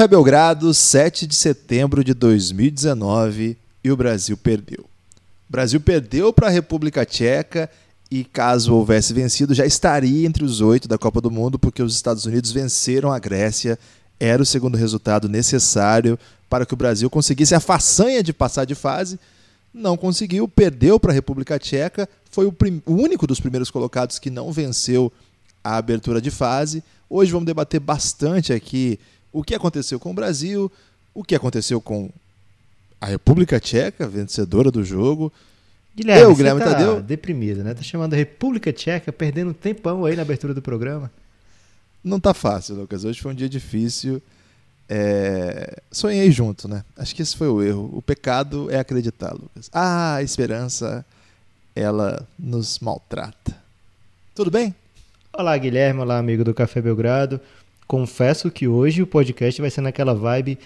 Café Belgrado, 7 de setembro de 2019 e o Brasil perdeu. O Brasil perdeu para a República Tcheca e, caso houvesse vencido, já estaria entre os oito da Copa do Mundo, porque os Estados Unidos venceram a Grécia. Era o segundo resultado necessário para que o Brasil conseguisse a façanha de passar de fase. Não conseguiu, perdeu para a República Tcheca, foi o, o único dos primeiros colocados que não venceu a abertura de fase. Hoje vamos debater bastante aqui o que aconteceu com o Brasil, o que aconteceu com a República Tcheca, vencedora do jogo. Guilherme, Eu, Guilherme tá Tadeu. deprimido, né? Tá chamando a República Tcheca, perdendo um tempão aí na abertura do programa. Não tá fácil, Lucas. Hoje foi um dia difícil. É... Sonhei junto, né? Acho que esse foi o erro. O pecado é acreditar, Lucas. Ah, a esperança, ela nos maltrata. Tudo bem? Olá, Guilherme. Olá, amigo do Café Belgrado. Confesso que hoje o podcast vai ser naquela vibe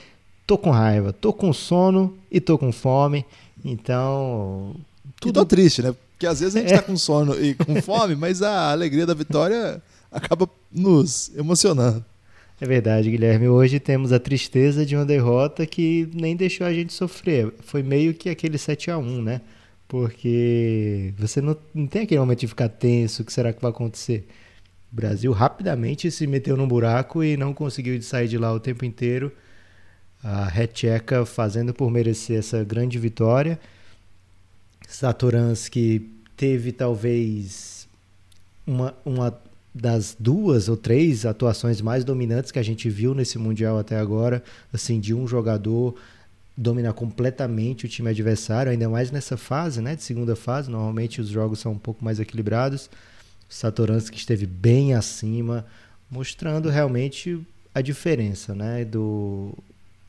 tô com raiva, tô com sono e tô com fome. Então. Tudo que... triste, né? Porque às vezes a gente é. tá com sono e com fome, mas a alegria da vitória acaba nos emocionando. É verdade, Guilherme. Hoje temos a tristeza de uma derrota que nem deixou a gente sofrer. Foi meio que aquele 7 a 1 né? Porque você não, não tem aquele momento de ficar tenso, o que será que vai acontecer? O Brasil rapidamente se meteu num buraco e não conseguiu sair de lá o tempo inteiro a Retcheca fazendo por merecer essa grande vitória. Satoransky teve talvez uma, uma das duas ou três atuações mais dominantes que a gente viu nesse Mundial até agora, assim, de um jogador dominar completamente o time adversário, ainda mais nessa fase, né, de segunda fase, normalmente os jogos são um pouco mais equilibrados. Satoransky esteve bem acima, mostrando realmente a diferença, né, do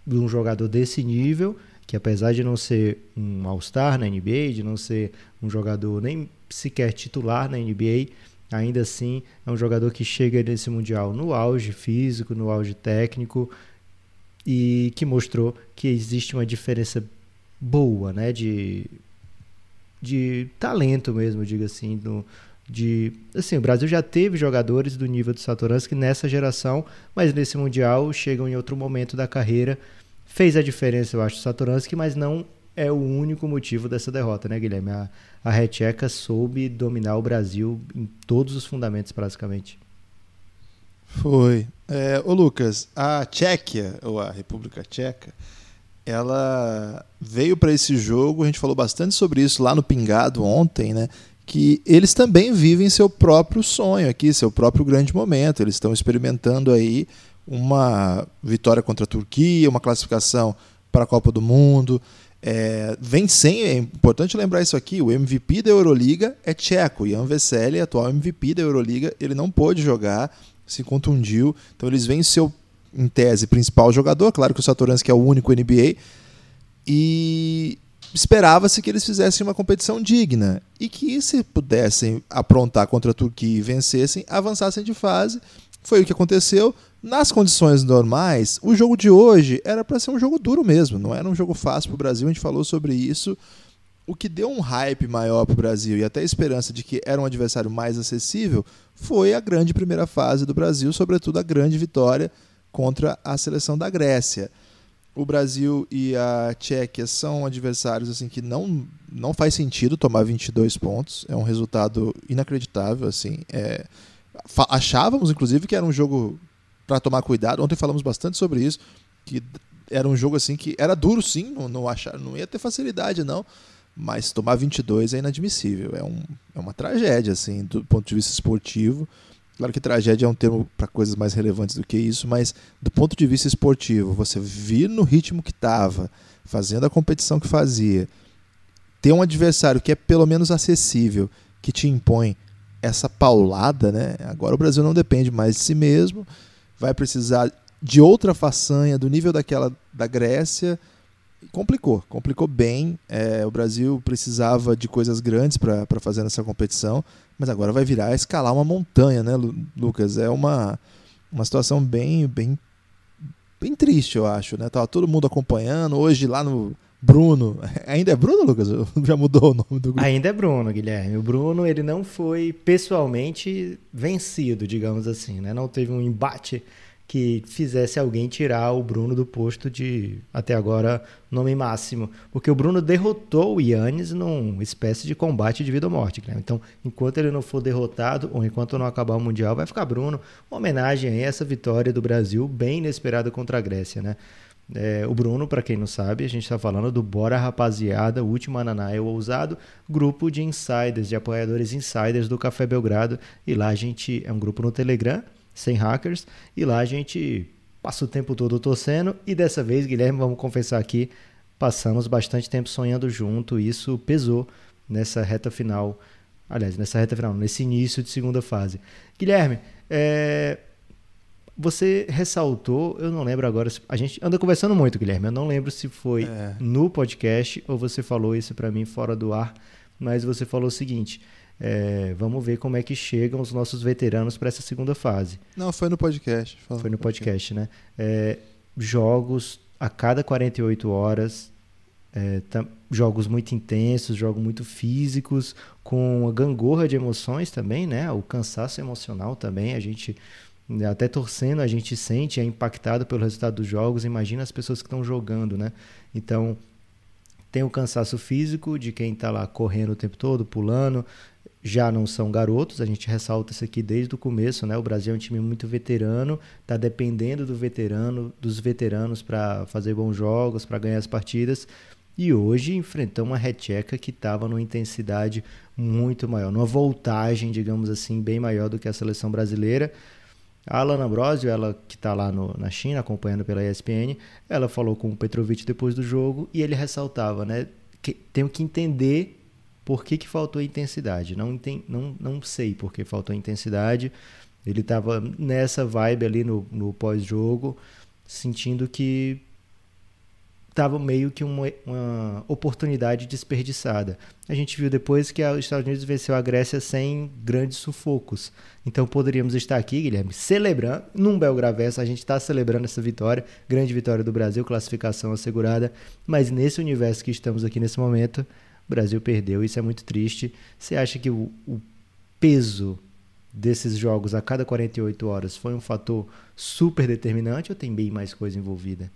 de um jogador desse nível, que apesar de não ser um All-Star na NBA, de não ser um jogador nem sequer titular na NBA, ainda assim é um jogador que chega nesse Mundial no auge físico, no auge técnico e que mostrou que existe uma diferença boa, né, de, de talento mesmo, diga assim, no, de assim o Brasil já teve jogadores do nível do Satoransky nessa geração mas nesse mundial chegam em outro momento da carreira. Fez a diferença eu acho o Satoransky mas não é o único motivo dessa derrota né Guilherme? A, a Retcheca soube dominar o Brasil em todos os fundamentos praticamente. Foi. É, ô Lucas a Tchequia ou a República Tcheca ela veio para esse jogo a gente falou bastante sobre isso lá no Pingado ontem né que eles também vivem seu próprio sonho aqui, seu próprio grande momento. Eles estão experimentando aí uma vitória contra a Turquia, uma classificação para a Copa do Mundo. É, vem sem, é importante lembrar isso aqui, o MVP da Euroliga é tcheco, Jan Vesely, atual MVP da Euroliga, ele não pôde jogar, se contundiu, então eles vêm seu, em tese, principal jogador, claro que o Satoransky é o único NBA, e esperava-se que eles fizessem uma competição digna e que, se pudessem aprontar contra a Turquia e vencessem, avançassem de fase. Foi o que aconteceu. Nas condições normais, o jogo de hoje era para ser um jogo duro mesmo, não era um jogo fácil para o Brasil. A gente falou sobre isso. O que deu um hype maior para o Brasil e até a esperança de que era um adversário mais acessível foi a grande primeira fase do Brasil, sobretudo a grande vitória contra a seleção da Grécia o Brasil e a Tchequia são adversários assim que não, não faz sentido tomar 22 pontos. É um resultado inacreditável. assim. É, achávamos, inclusive, que era um jogo para tomar cuidado. Ontem falamos bastante sobre isso, que era um jogo assim que era duro sim, não, não, achar, não ia ter facilidade não, mas tomar 22 é inadmissível. É, um, é uma tragédia assim do ponto de vista esportivo. Claro que tragédia é um termo para coisas mais relevantes do que isso, mas do ponto de vista esportivo, você vir no ritmo que estava, fazendo a competição que fazia, ter um adversário que é pelo menos acessível, que te impõe essa paulada, né? Agora o Brasil não depende mais de si mesmo, vai precisar de outra façanha do nível daquela da Grécia complicou, complicou bem. É, o Brasil precisava de coisas grandes para fazer nessa competição, mas agora vai virar escalar uma montanha, né, Lucas? É uma, uma situação bem, bem, bem triste, eu acho, né? Tava todo mundo acompanhando. Hoje lá no Bruno, ainda é Bruno, Lucas? Já mudou o nome do grupo? Ainda é Bruno, Guilherme. O Bruno ele não foi pessoalmente vencido, digamos assim, né? Não teve um embate que fizesse alguém tirar o Bruno do posto de, até agora, nome máximo. Porque o Bruno derrotou o Yannis numa espécie de combate de vida ou morte. Né? Então, enquanto ele não for derrotado, ou enquanto não acabar o Mundial, vai ficar Bruno. Uma homenagem a essa vitória do Brasil, bem inesperada contra a Grécia. Né? É, o Bruno, para quem não sabe, a gente está falando do Bora Rapaziada, o último Ananaia Ousado, grupo de insiders, de apoiadores insiders do Café Belgrado. E lá a gente é um grupo no Telegram sem hackers. E lá a gente passa o tempo todo torcendo. E dessa vez, Guilherme, vamos confessar aqui, passamos bastante tempo sonhando junto. E isso pesou nessa reta final. Aliás, nessa reta final, nesse início de segunda fase. Guilherme, é, você ressaltou, eu não lembro agora, a gente anda conversando muito, Guilherme. Eu não lembro se foi é. no podcast ou você falou isso para mim fora do ar, mas você falou o seguinte: é, vamos ver como é que chegam os nossos veteranos para essa segunda fase. Não, foi no podcast. Foi no podcast, né? É, jogos a cada 48 horas, é, jogos muito intensos, jogos muito físicos, com uma gangorra de emoções também, né? O cansaço emocional também, a gente até torcendo, a gente sente, é impactado pelo resultado dos jogos. Imagina as pessoas que estão jogando, né? Então, tem o cansaço físico de quem está lá correndo o tempo todo, pulando, já não são garotos, a gente ressalta isso aqui desde o começo, né? O Brasil é um time muito veterano, está dependendo do veterano, dos veteranos para fazer bons jogos, para ganhar as partidas. E hoje enfrentou uma recheca que estava numa intensidade muito maior, numa voltagem, digamos assim, bem maior do que a seleção brasileira. A Alana Ambrosio, ela que está lá no, na China acompanhando pela ESPN, ela falou com o Petrovic depois do jogo e ele ressaltava, né? Que tenho que entender por que, que faltou intensidade? Não, não, não sei por que faltou intensidade. Ele estava nessa vibe ali no, no pós-jogo, sentindo que estava meio que uma, uma, oportunidade desperdiçada. A gente viu depois que os Estados Unidos venceu a Grécia sem grandes sufocos. Então poderíamos estar aqui, Guilherme, celebrando, num Belgravessa, a gente está celebrando essa vitória, grande vitória do Brasil, classificação assegurada, mas nesse universo que estamos aqui nesse momento, o Brasil perdeu, isso é muito triste. Você acha que o, o peso desses jogos a cada 48 horas foi um fator super determinante ou tem bem mais coisa envolvida?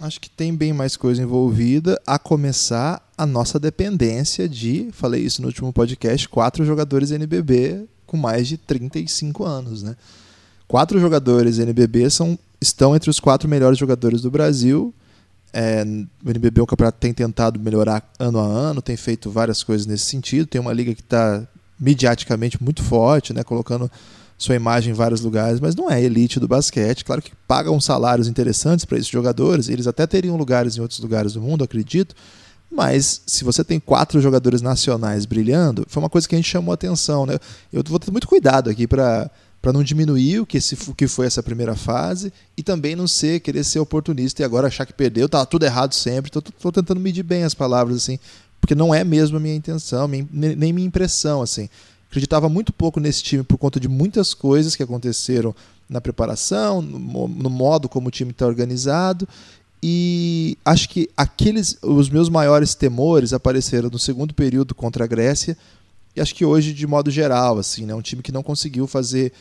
Acho que tem bem mais coisa envolvida, a começar a nossa dependência de, falei isso no último podcast, quatro jogadores NBB com mais de 35 anos, né? Quatro jogadores NBB são, estão entre os quatro melhores jogadores do Brasil é, o NBB é um campeonato tem tentado melhorar ano a ano, tem feito várias coisas nesse sentido. Tem uma liga que está midiaticamente muito forte, né, colocando sua imagem em vários lugares, mas não é elite do basquete. Claro que pagam salários interessantes para esses jogadores, eles até teriam lugares em outros lugares do mundo, acredito. Mas se você tem quatro jogadores nacionais brilhando, foi uma coisa que a gente chamou atenção. Né? Eu vou ter muito cuidado aqui para para não diminuir o que, esse, o que foi essa primeira fase e também não ser querer ser oportunista e agora achar que perdeu, tá tudo errado sempre. Estou tentando medir bem as palavras assim, porque não é mesmo a minha intenção, minha, nem minha impressão assim. Acreditava muito pouco nesse time por conta de muitas coisas que aconteceram na preparação, no, no modo como o time está organizado e acho que aqueles os meus maiores temores apareceram no segundo período contra a Grécia e acho que hoje, de modo geral, assim, né, um time que não conseguiu fazer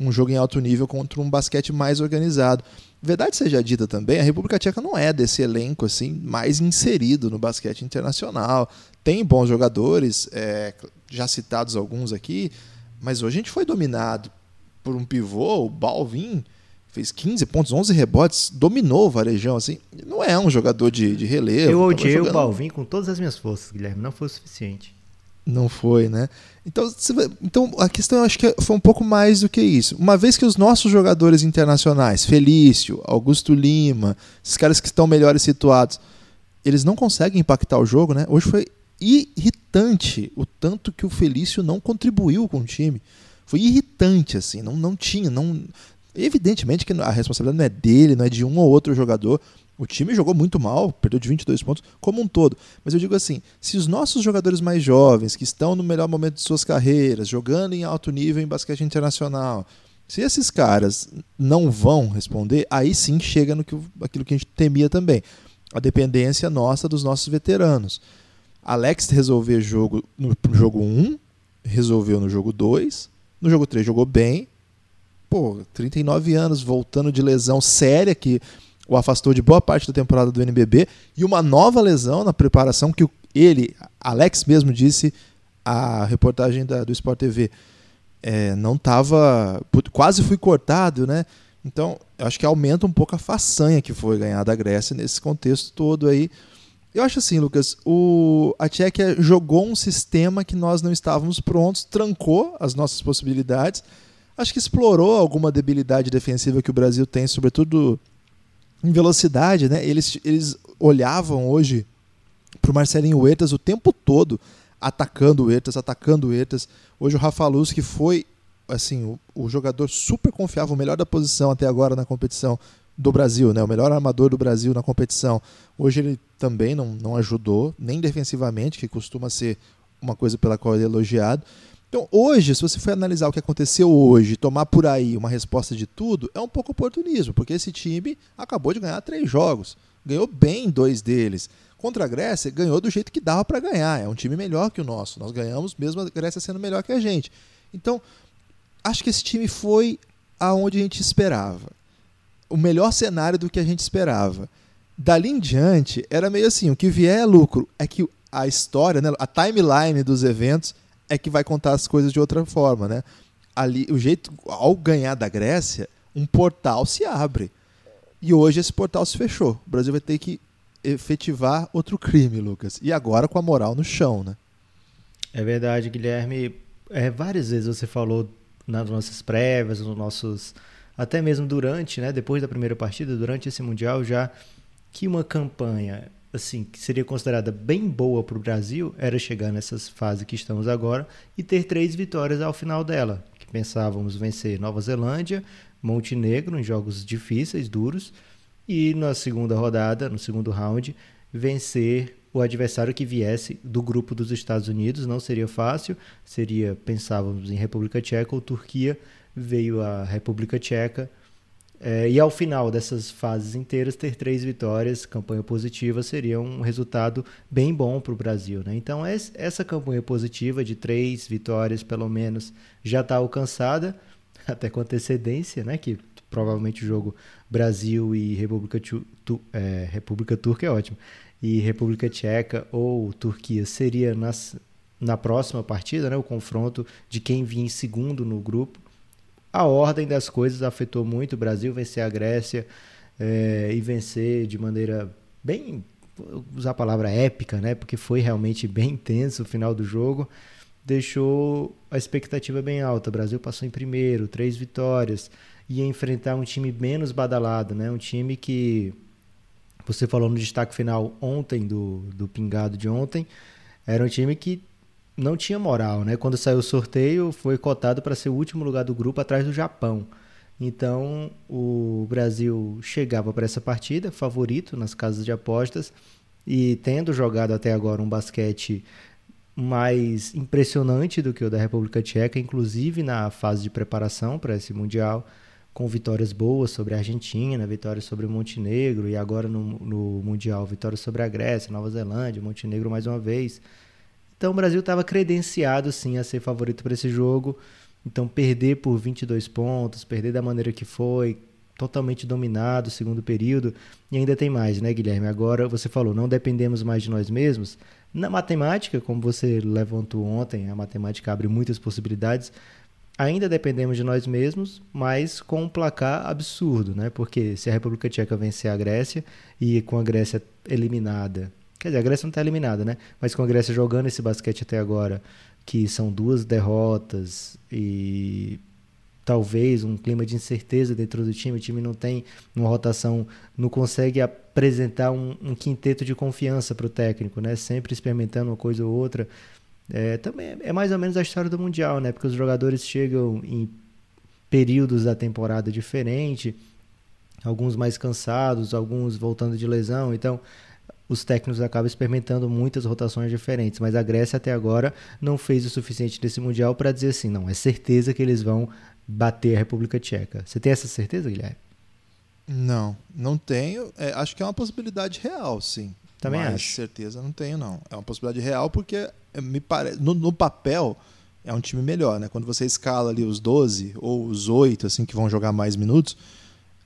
um jogo em alto nível contra um basquete mais organizado. Verdade seja dita também, a República Tcheca não é desse elenco assim mais inserido no basquete internacional. Tem bons jogadores, é, já citados alguns aqui, mas hoje a gente foi dominado por um pivô, o Balvin, fez 15 pontos, 11 rebotes, dominou o Varejão, assim. Não é um jogador de, de relevo. Eu odiei jogando... o Balvin com todas as minhas forças, Guilherme, não foi o suficiente. Não foi, né? Então, então a questão eu acho que foi um pouco mais do que isso. Uma vez que os nossos jogadores internacionais, Felício, Augusto Lima, esses caras que estão melhores situados, eles não conseguem impactar o jogo, né? Hoje foi irritante o tanto que o Felício não contribuiu com o time. Foi irritante, assim, não, não tinha, não Evidentemente que a responsabilidade não é dele, não é de um ou outro jogador. O time jogou muito mal, perdeu de 22 pontos como um todo. Mas eu digo assim: se os nossos jogadores mais jovens, que estão no melhor momento de suas carreiras, jogando em alto nível em basquete internacional, se esses caras não vão responder, aí sim chega no que, aquilo que a gente temia também. A dependência nossa dos nossos veteranos. Alex resolver jogo no jogo 1, resolveu no jogo 2, no jogo 3 jogou bem, pô, 39 anos, voltando de lesão séria que o afastou de boa parte da temporada do NBB e uma nova lesão na preparação que ele, Alex mesmo disse a reportagem da, do Sport TV, é, não estava, quase fui cortado, né? Então, acho que aumenta um pouco a façanha que foi ganhar da Grécia nesse contexto todo aí. Eu acho assim, Lucas, o, a Tchequia jogou um sistema que nós não estávamos prontos, trancou as nossas possibilidades acho que explorou alguma debilidade defensiva que o Brasil tem, sobretudo em velocidade, né? Eles, eles olhavam hoje para o Marcelinho Huertas o tempo todo, atacando o Huertas, atacando o Huertas. Hoje o Rafa Luz, que foi assim, o, o, jogador super confiável, o melhor da posição até agora na competição do Brasil, né? o melhor armador do Brasil na competição. Hoje ele também não, não ajudou, nem defensivamente, que costuma ser uma coisa pela qual ele é elogiado. Então, hoje, se você for analisar o que aconteceu hoje, tomar por aí uma resposta de tudo, é um pouco oportunismo, porque esse time acabou de ganhar três jogos, ganhou bem dois deles. Contra a Grécia, ganhou do jeito que dava para ganhar. É um time melhor que o nosso. Nós ganhamos, mesmo a Grécia sendo melhor que a gente. Então, acho que esse time foi aonde a gente esperava. O melhor cenário do que a gente esperava. Dali em diante, era meio assim: o que vier é lucro. É que a história, né, a timeline dos eventos é que vai contar as coisas de outra forma, né? Ali, o jeito, ao ganhar da Grécia, um portal se abre. E hoje esse portal se fechou. O Brasil vai ter que efetivar outro crime, Lucas. E agora com a moral no chão, né? É verdade, Guilherme. É, várias vezes você falou nas nossas prévias, nos nossos. Até mesmo durante, né? Depois da primeira partida, durante esse Mundial, já que uma campanha assim, que seria considerada bem boa para o Brasil era chegar nessas fases que estamos agora e ter três vitórias ao final dela. Que pensávamos vencer Nova Zelândia, Montenegro em jogos difíceis, duros, e na segunda rodada, no segundo round, vencer o adversário que viesse do grupo dos Estados Unidos. Não seria fácil, seria, pensávamos em República Tcheca ou Turquia, veio a República Tcheca é, e ao final dessas fases inteiras, ter três vitórias, campanha positiva, seria um resultado bem bom para o Brasil. Né? Então, essa campanha positiva de três vitórias, pelo menos, já está alcançada, até com antecedência, né? que provavelmente o jogo Brasil e República, tu, é, República Turca é ótimo, e República Tcheca ou Turquia seria nas, na próxima partida, né? o confronto de quem vinha em segundo no grupo a ordem das coisas afetou muito o Brasil vencer a Grécia é, e vencer de maneira bem usar a palavra épica, né? Porque foi realmente bem intenso o final do jogo. Deixou a expectativa bem alta. O Brasil passou em primeiro, três vitórias, ia enfrentar um time menos badalado, né? Um time que você falou no destaque final ontem do, do pingado de ontem, era um time que não tinha moral, né? Quando saiu o sorteio, foi cotado para ser o último lugar do grupo atrás do Japão. Então, o Brasil chegava para essa partida favorito nas casas de apostas e tendo jogado até agora um basquete mais impressionante do que o da República Tcheca, inclusive na fase de preparação para esse mundial, com vitórias boas sobre a Argentina, vitórias sobre o Montenegro e agora no, no mundial vitórias sobre a Grécia, Nova Zelândia, Montenegro mais uma vez. Então o Brasil estava credenciado sim a ser favorito para esse jogo. Então perder por 22 pontos, perder da maneira que foi, totalmente dominado o segundo período. E ainda tem mais, né, Guilherme? Agora você falou, não dependemos mais de nós mesmos. Na matemática, como você levantou ontem, a matemática abre muitas possibilidades. Ainda dependemos de nós mesmos, mas com um placar absurdo, né? Porque se a República Tcheca vencer a Grécia e com a Grécia eliminada Quer dizer, a Grécia não está eliminada, né? Mas com a Grécia jogando esse basquete até agora, que são duas derrotas e talvez um clima de incerteza dentro do time, o time não tem uma rotação, não consegue apresentar um, um quinteto de confiança para o técnico, né? Sempre experimentando uma coisa ou outra. É, também é mais ou menos a história do Mundial, né? Porque os jogadores chegam em períodos da temporada diferente, alguns mais cansados, alguns voltando de lesão. Então, os técnicos acabam experimentando muitas rotações diferentes, mas a Grécia até agora não fez o suficiente nesse Mundial para dizer assim, não, é certeza que eles vão bater a República Tcheca. Você tem essa certeza, Guilherme? Não, não tenho. É, acho que é uma possibilidade real, sim. Também mas acho. certeza não tenho, não. É uma possibilidade real porque é, me parece. No, no, papel é um time melhor, né? Quando você escala ali os 12 ou os 8, assim, que vão jogar mais minutos,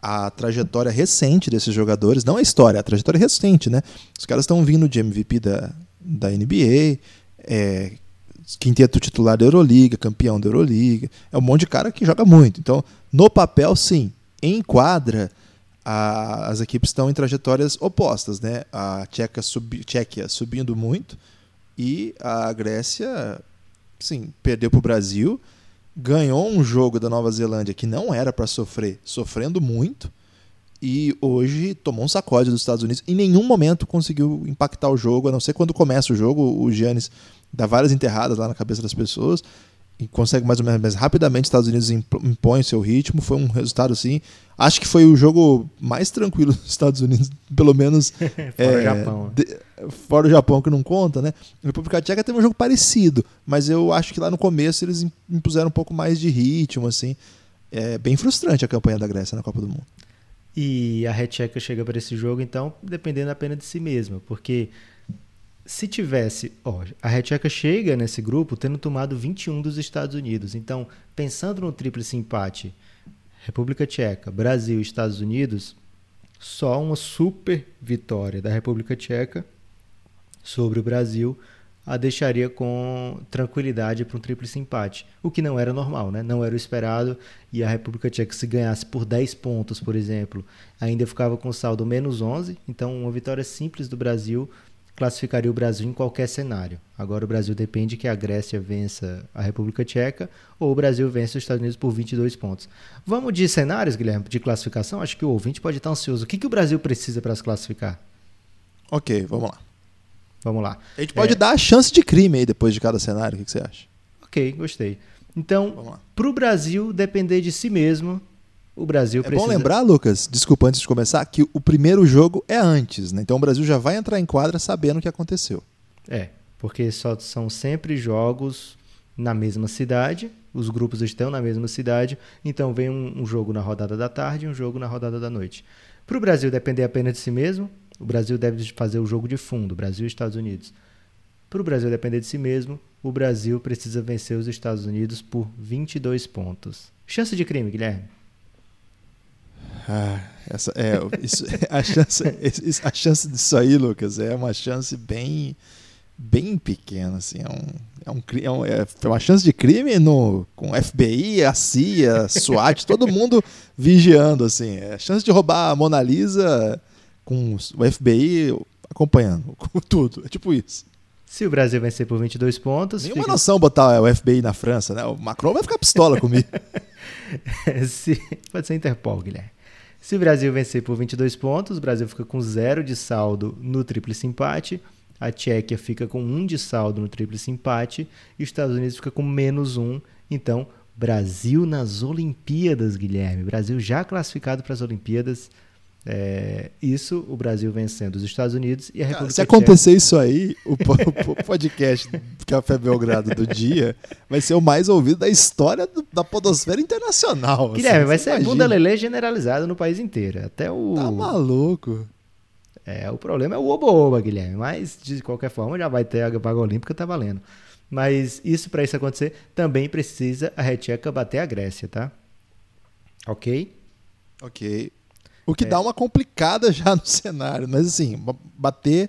a trajetória recente desses jogadores, não a história, a trajetória recente, né? Os caras estão vindo de MVP da, da NBA, é, quinteto titular da Euroliga, campeão da Euroliga. É um monte de cara que joga muito. Então, no papel, sim. Em quadra, a, as equipes estão em trajetórias opostas, né? A Tcheca subi, Tchequia subindo muito e a Grécia, sim, perdeu para o Brasil, ganhou um jogo da Nova Zelândia que não era para sofrer, sofrendo muito, e hoje tomou um sacode dos Estados Unidos. Em nenhum momento conseguiu impactar o jogo, a não ser quando começa o jogo, o Giannis dá várias enterradas lá na cabeça das pessoas e consegue mais ou menos, mas rapidamente os Estados Unidos impõe o seu ritmo. Foi um resultado assim. Acho que foi o jogo mais tranquilo dos Estados Unidos, pelo menos. é, o Japão. De, fora o Japão, que não conta, né? A República Tcheca teve um jogo parecido, mas eu acho que lá no começo eles impuseram um pouco mais de ritmo, assim. É bem frustrante a campanha da Grécia na Copa do Mundo. E a Red Tcheca chega para esse jogo, então, dependendo apenas de si mesma, porque se tivesse, ó, a Retcheca chega nesse grupo tendo tomado 21 dos Estados Unidos. Então, pensando no tríplice empate, República Tcheca, Brasil e Estados Unidos, só uma super vitória da República Tcheca sobre o Brasil a deixaria com tranquilidade para um tríplice empate, o que não era normal, né? não era o esperado, e a República Tcheca se ganhasse por 10 pontos, por exemplo, ainda ficava com saldo menos 11, então uma vitória simples do Brasil classificaria o Brasil em qualquer cenário. Agora o Brasil depende que a Grécia vença a República Tcheca ou o Brasil vença os Estados Unidos por 22 pontos. Vamos de cenários, Guilherme, de classificação? Acho que o ouvinte pode estar ansioso. O que, que o Brasil precisa para se classificar? Ok, vamos lá. Vamos lá. A gente pode é... dar a chance de crime aí depois de cada cenário. O que você acha? Ok, gostei. Então, para o Brasil depender de si mesmo, o Brasil é precisa... bom lembrar, Lucas, desculpa antes de começar, que o primeiro jogo é antes, né? Então o Brasil já vai entrar em quadra sabendo o que aconteceu. É, porque só são sempre jogos na mesma cidade, os grupos estão na mesma cidade, então vem um, um jogo na rodada da tarde e um jogo na rodada da noite. Para o Brasil depender apenas de si mesmo, o Brasil deve fazer o jogo de fundo, Brasil e Estados Unidos. Para o Brasil depender de si mesmo, o Brasil precisa vencer os Estados Unidos por 22 pontos. Chance de crime, Guilherme? Ah, essa, é, isso, a, chance, a chance disso aí, Lucas, é uma chance bem, bem pequena. Assim, é, um, é, um, é, é uma chance de crime no, com FBI, a CIA, SWAT, todo mundo vigiando. Assim, é a chance de roubar a Mona Lisa com o FBI acompanhando, com tudo. É tipo isso. Se o Brasil vencer por 22 pontos. Nenhuma fica... noção botar o FBI na França, né? O Macron vai ficar pistola comigo. Se... Pode ser Interpol, Guilherme. Se o Brasil vencer por 22 pontos, o Brasil fica com zero de saldo no tríplice empate. A Tchequia fica com um de saldo no tríplice empate. E os Estados Unidos fica com menos um. Então, Brasil nas Olimpíadas, Guilherme. Brasil já classificado para as Olimpíadas. É, isso, o Brasil vencendo os Estados Unidos e a República Se acontecer Tcheca... isso aí, o, o podcast Café Belgrado do dia vai ser o mais ouvido da história do, da podosfera internacional. Guilherme, assim, vai ser imagina. bunda lelê generalizado no país inteiro. Até o... Tá maluco. É, o problema é o oba-oba, Guilherme. Mas, de qualquer forma, já vai ter a vaga olímpica, tá valendo. Mas isso, para isso acontecer, também precisa a Retcheca bater a Grécia, tá? Ok? Ok. O que é. dá uma complicada já no cenário. Mas assim, bater,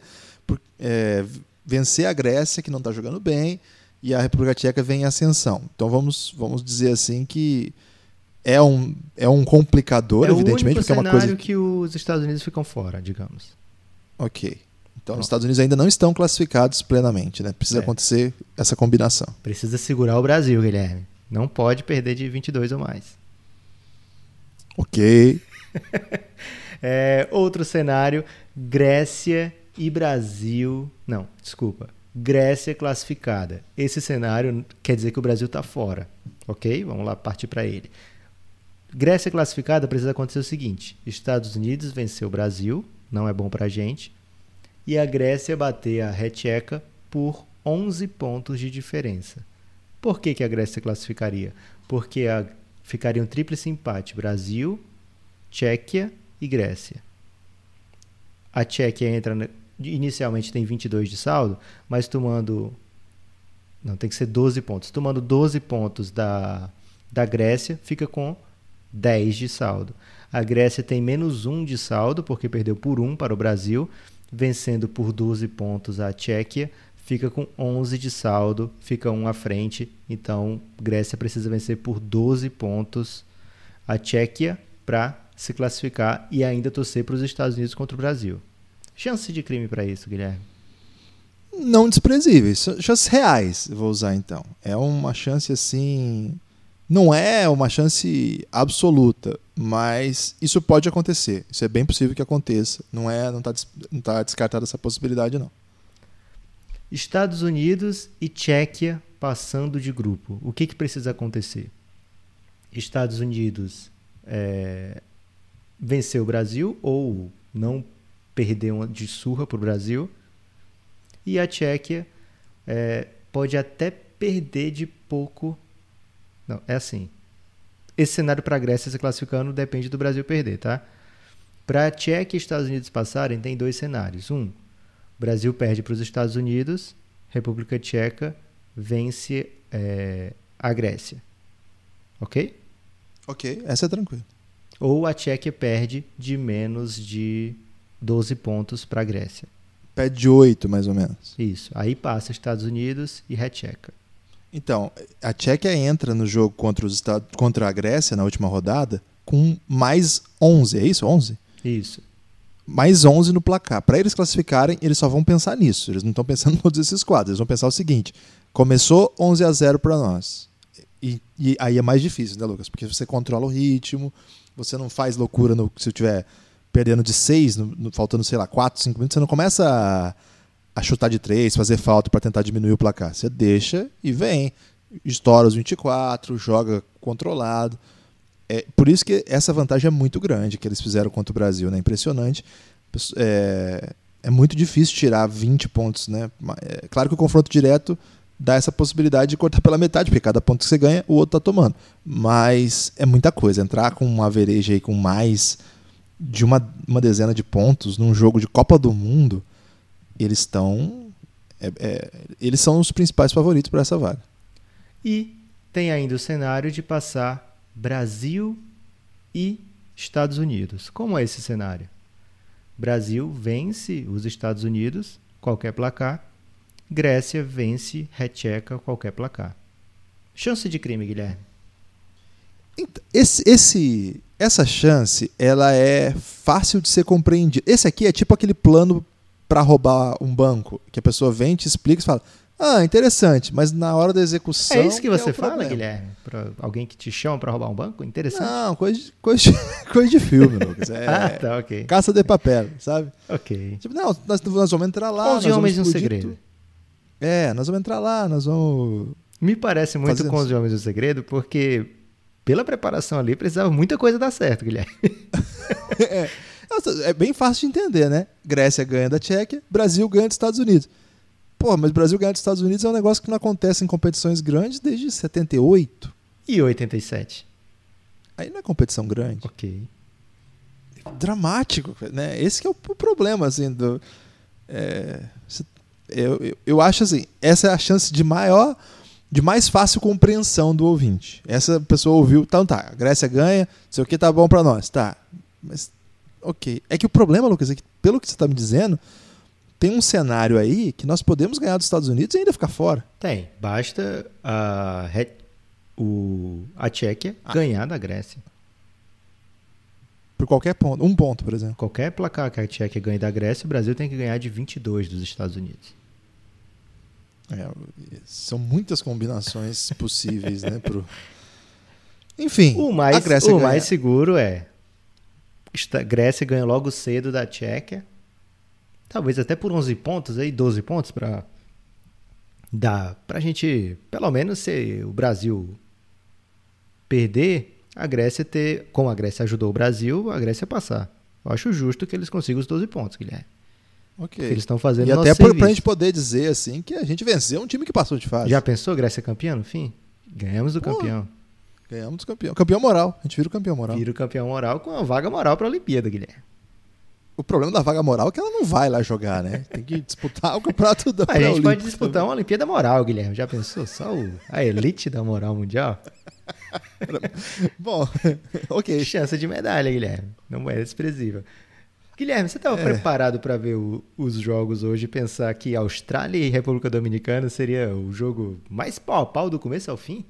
é, vencer a Grécia, que não está jogando bem, e a República Tcheca vem em ascensão. Então vamos, vamos dizer assim que é um, é um complicador, é evidentemente, porque é uma coisa. que os Estados Unidos ficam fora, digamos. Ok. Então Pronto. os Estados Unidos ainda não estão classificados plenamente, né? Precisa é. acontecer essa combinação. Precisa segurar o Brasil, Guilherme. Não pode perder de 22 ou mais. Ok. é, outro cenário: Grécia e Brasil. Não, desculpa. Grécia classificada. Esse cenário quer dizer que o Brasil está fora. Ok? Vamos lá partir para ele. Grécia classificada precisa acontecer o seguinte: Estados Unidos venceu o Brasil, não é bom pra gente, e a Grécia bater a Retcheca por 11 pontos de diferença. Por que, que a Grécia classificaria? Porque a, ficaria um tríplice empate: Brasil, Tchequia e Grécia. A Tchequia entra inicialmente tem 22 de saldo, mas tomando não tem que ser 12 pontos. Tomando 12 pontos da da Grécia, fica com 10 de saldo. A Grécia tem menos 1 de saldo, porque perdeu por 1 para o Brasil, vencendo por 12 pontos a Tchequia, fica com 11 de saldo, fica um à frente. Então, Grécia precisa vencer por 12 pontos a Tchequia para se classificar e ainda torcer para os Estados Unidos contra o Brasil. Chance de crime para isso, Guilherme? Não desprezíveis, chances reais, vou usar então. É uma chance assim não é uma chance absoluta, mas isso pode acontecer. Isso é bem possível que aconteça. Não é, não está não tá descartada essa possibilidade não. Estados Unidos e Tchequia passando de grupo. O que, que precisa acontecer? Estados Unidos é, vencer o Brasil ou não perder uma de surra para o Brasil. E a Tchequia é, pode até perder de pouco não, é assim. Esse cenário para a Grécia se classificando depende do Brasil perder, tá? Para a Tchequia e Estados Unidos passarem, tem dois cenários. Um, Brasil perde para os Estados Unidos, República Tcheca vence é, a Grécia. Ok? Ok, essa é tranquila. Ou a Tchequia perde de menos de 12 pontos para a Grécia. Perde de 8, mais ou menos. Isso. Aí passa Estados Unidos e Retcheca. Então, a Tchequia entra no jogo contra, os Estados, contra a Grécia na última rodada com mais 11, é isso? 11? Isso. Mais 11 no placar. Para eles classificarem, eles só vão pensar nisso. Eles não estão pensando em todos esses quadros. Eles vão pensar o seguinte: começou 11 a 0 para nós. E, e, aí é mais difícil, né, Lucas? Porque você controla o ritmo, você não faz loucura no, se eu estiver perdendo de 6, no, no, faltando, sei lá, 4, 5 minutos, você não começa a a chutar de três, fazer falta para tentar diminuir o placar. Você deixa e vem. Estoura os 24, joga controlado. É, por isso que essa vantagem é muito grande que eles fizeram contra o Brasil, né? Impressionante. É, é muito difícil tirar 20 pontos, né? É, claro que o confronto direto dá essa possibilidade de cortar pela metade, porque cada ponto que você ganha, o outro está tomando. Mas é muita coisa. Entrar com uma vereja aí com mais de uma, uma dezena de pontos num jogo de Copa do Mundo eles estão. É, é, eles são os principais favoritos para essa vaga. E tem ainda o cenário de passar Brasil e Estados Unidos. Como é esse cenário? Brasil vence os Estados Unidos, qualquer placar. Grécia vence Retcheca, qualquer placar. Chance de crime, Guilherme. Esse, esse, essa chance ela é fácil de ser compreendida. Esse aqui é tipo aquele plano para roubar um banco, que a pessoa vem, te explica e fala: Ah, interessante, mas na hora da execução. É isso que você é fala, problema. Guilherme? Para alguém que te chama para roubar um banco? Interessante. Não, coisa de, coisa de, coisa de filme, Lucas. É, ah, tá, ok. Caça de papel, sabe? Ok. Tipo, não, nós, nós vamos entrar lá. 11 Homens e um Segredo. É, nós vamos entrar lá, nós vamos. Me parece muito com os Homens do Segredo, porque pela preparação ali precisava muita coisa dar certo, Guilherme. é. É bem fácil de entender, né? Grécia ganha da Tchequia, Brasil ganha dos Estados Unidos. Pô, mas Brasil ganhar dos Estados Unidos é um negócio que não acontece em competições grandes desde 78. E 87? Aí não é competição grande. Ok. Dramático, né? Esse é o problema, assim, do... É, eu, eu, eu acho assim, essa é a chance de maior de mais fácil compreensão do ouvinte. Essa pessoa ouviu, então tá, a Grécia ganha, não sei o que tá bom para nós, tá. Mas ok. É que o problema, Lucas, é que, pelo que você está me dizendo, tem um cenário aí que nós podemos ganhar dos Estados Unidos e ainda ficar fora. Tem. Basta a, o, a Tchequia ah. ganhar da Grécia. Por qualquer ponto. Um ponto, por exemplo. Qualquer placar que a Tchequia ganhe da Grécia, o Brasil tem que ganhar de 22 dos Estados Unidos. É, são muitas combinações possíveis, né? Pro... Enfim, o mais, o mais seguro é Grécia ganha logo cedo da Tchequia. Talvez até por 11 pontos aí, 12 pontos para dar pra gente, pelo menos se o Brasil perder, a Grécia ter, como a Grécia ajudou o Brasil, a Grécia passar. Eu acho justo que eles consigam os 12 pontos, Guilherme. Ok. Porque eles estão fazendo E até pra, serviço. pra gente poder dizer assim que a gente venceu um time que passou de fase. Já pensou Grécia campeã no fim? Ganhamos do Pô, campeão. Ganhamos do campeão. Campeão moral. A gente vira o campeão moral. Vira o campeão moral com uma vaga moral para a Olimpíada, Guilherme. O problema da vaga moral é que ela não vai lá jogar, né? Tem que disputar o campeonato da A gente pode disputar uma Olimpíada moral, Guilherme. Já pensou? Só o- a elite da moral mundial? Bom, ok. Chance de medalha, Guilherme. Não é desprezível. Guilherme, você estava É. preparado para ver o- os jogos hoje e pensar que Austrália e República Dominicana seria o jogo mais pau a pau do começo ao fim?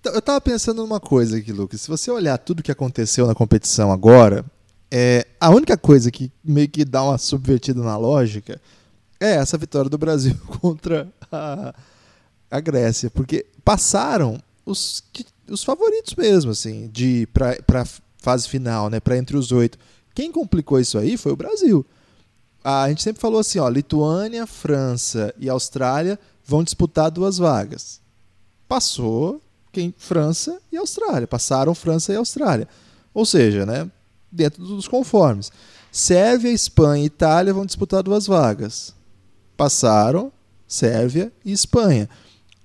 Então, Eu tava pensando numa coisa aqui, Lucas. Se você olhar tudo que aconteceu na competição agora, é, a única coisa que meio que dá uma subvertida na lógica é essa vitória do Brasil contra a, a Grécia. Porque passaram os, os favoritos mesmo, assim, de pra fase final, né? Pra entre os oito. Quem complicou isso aí foi o Brasil. A gente sempre falou assim, ó, Lituânia, França e Austrália vão disputar duas vagas. Passou quem França e Austrália, passaram França e Austrália. Ou seja, né, dentro dos conformes. Sérvia, Espanha e Itália vão disputar duas vagas. Passaram Sérvia e Espanha.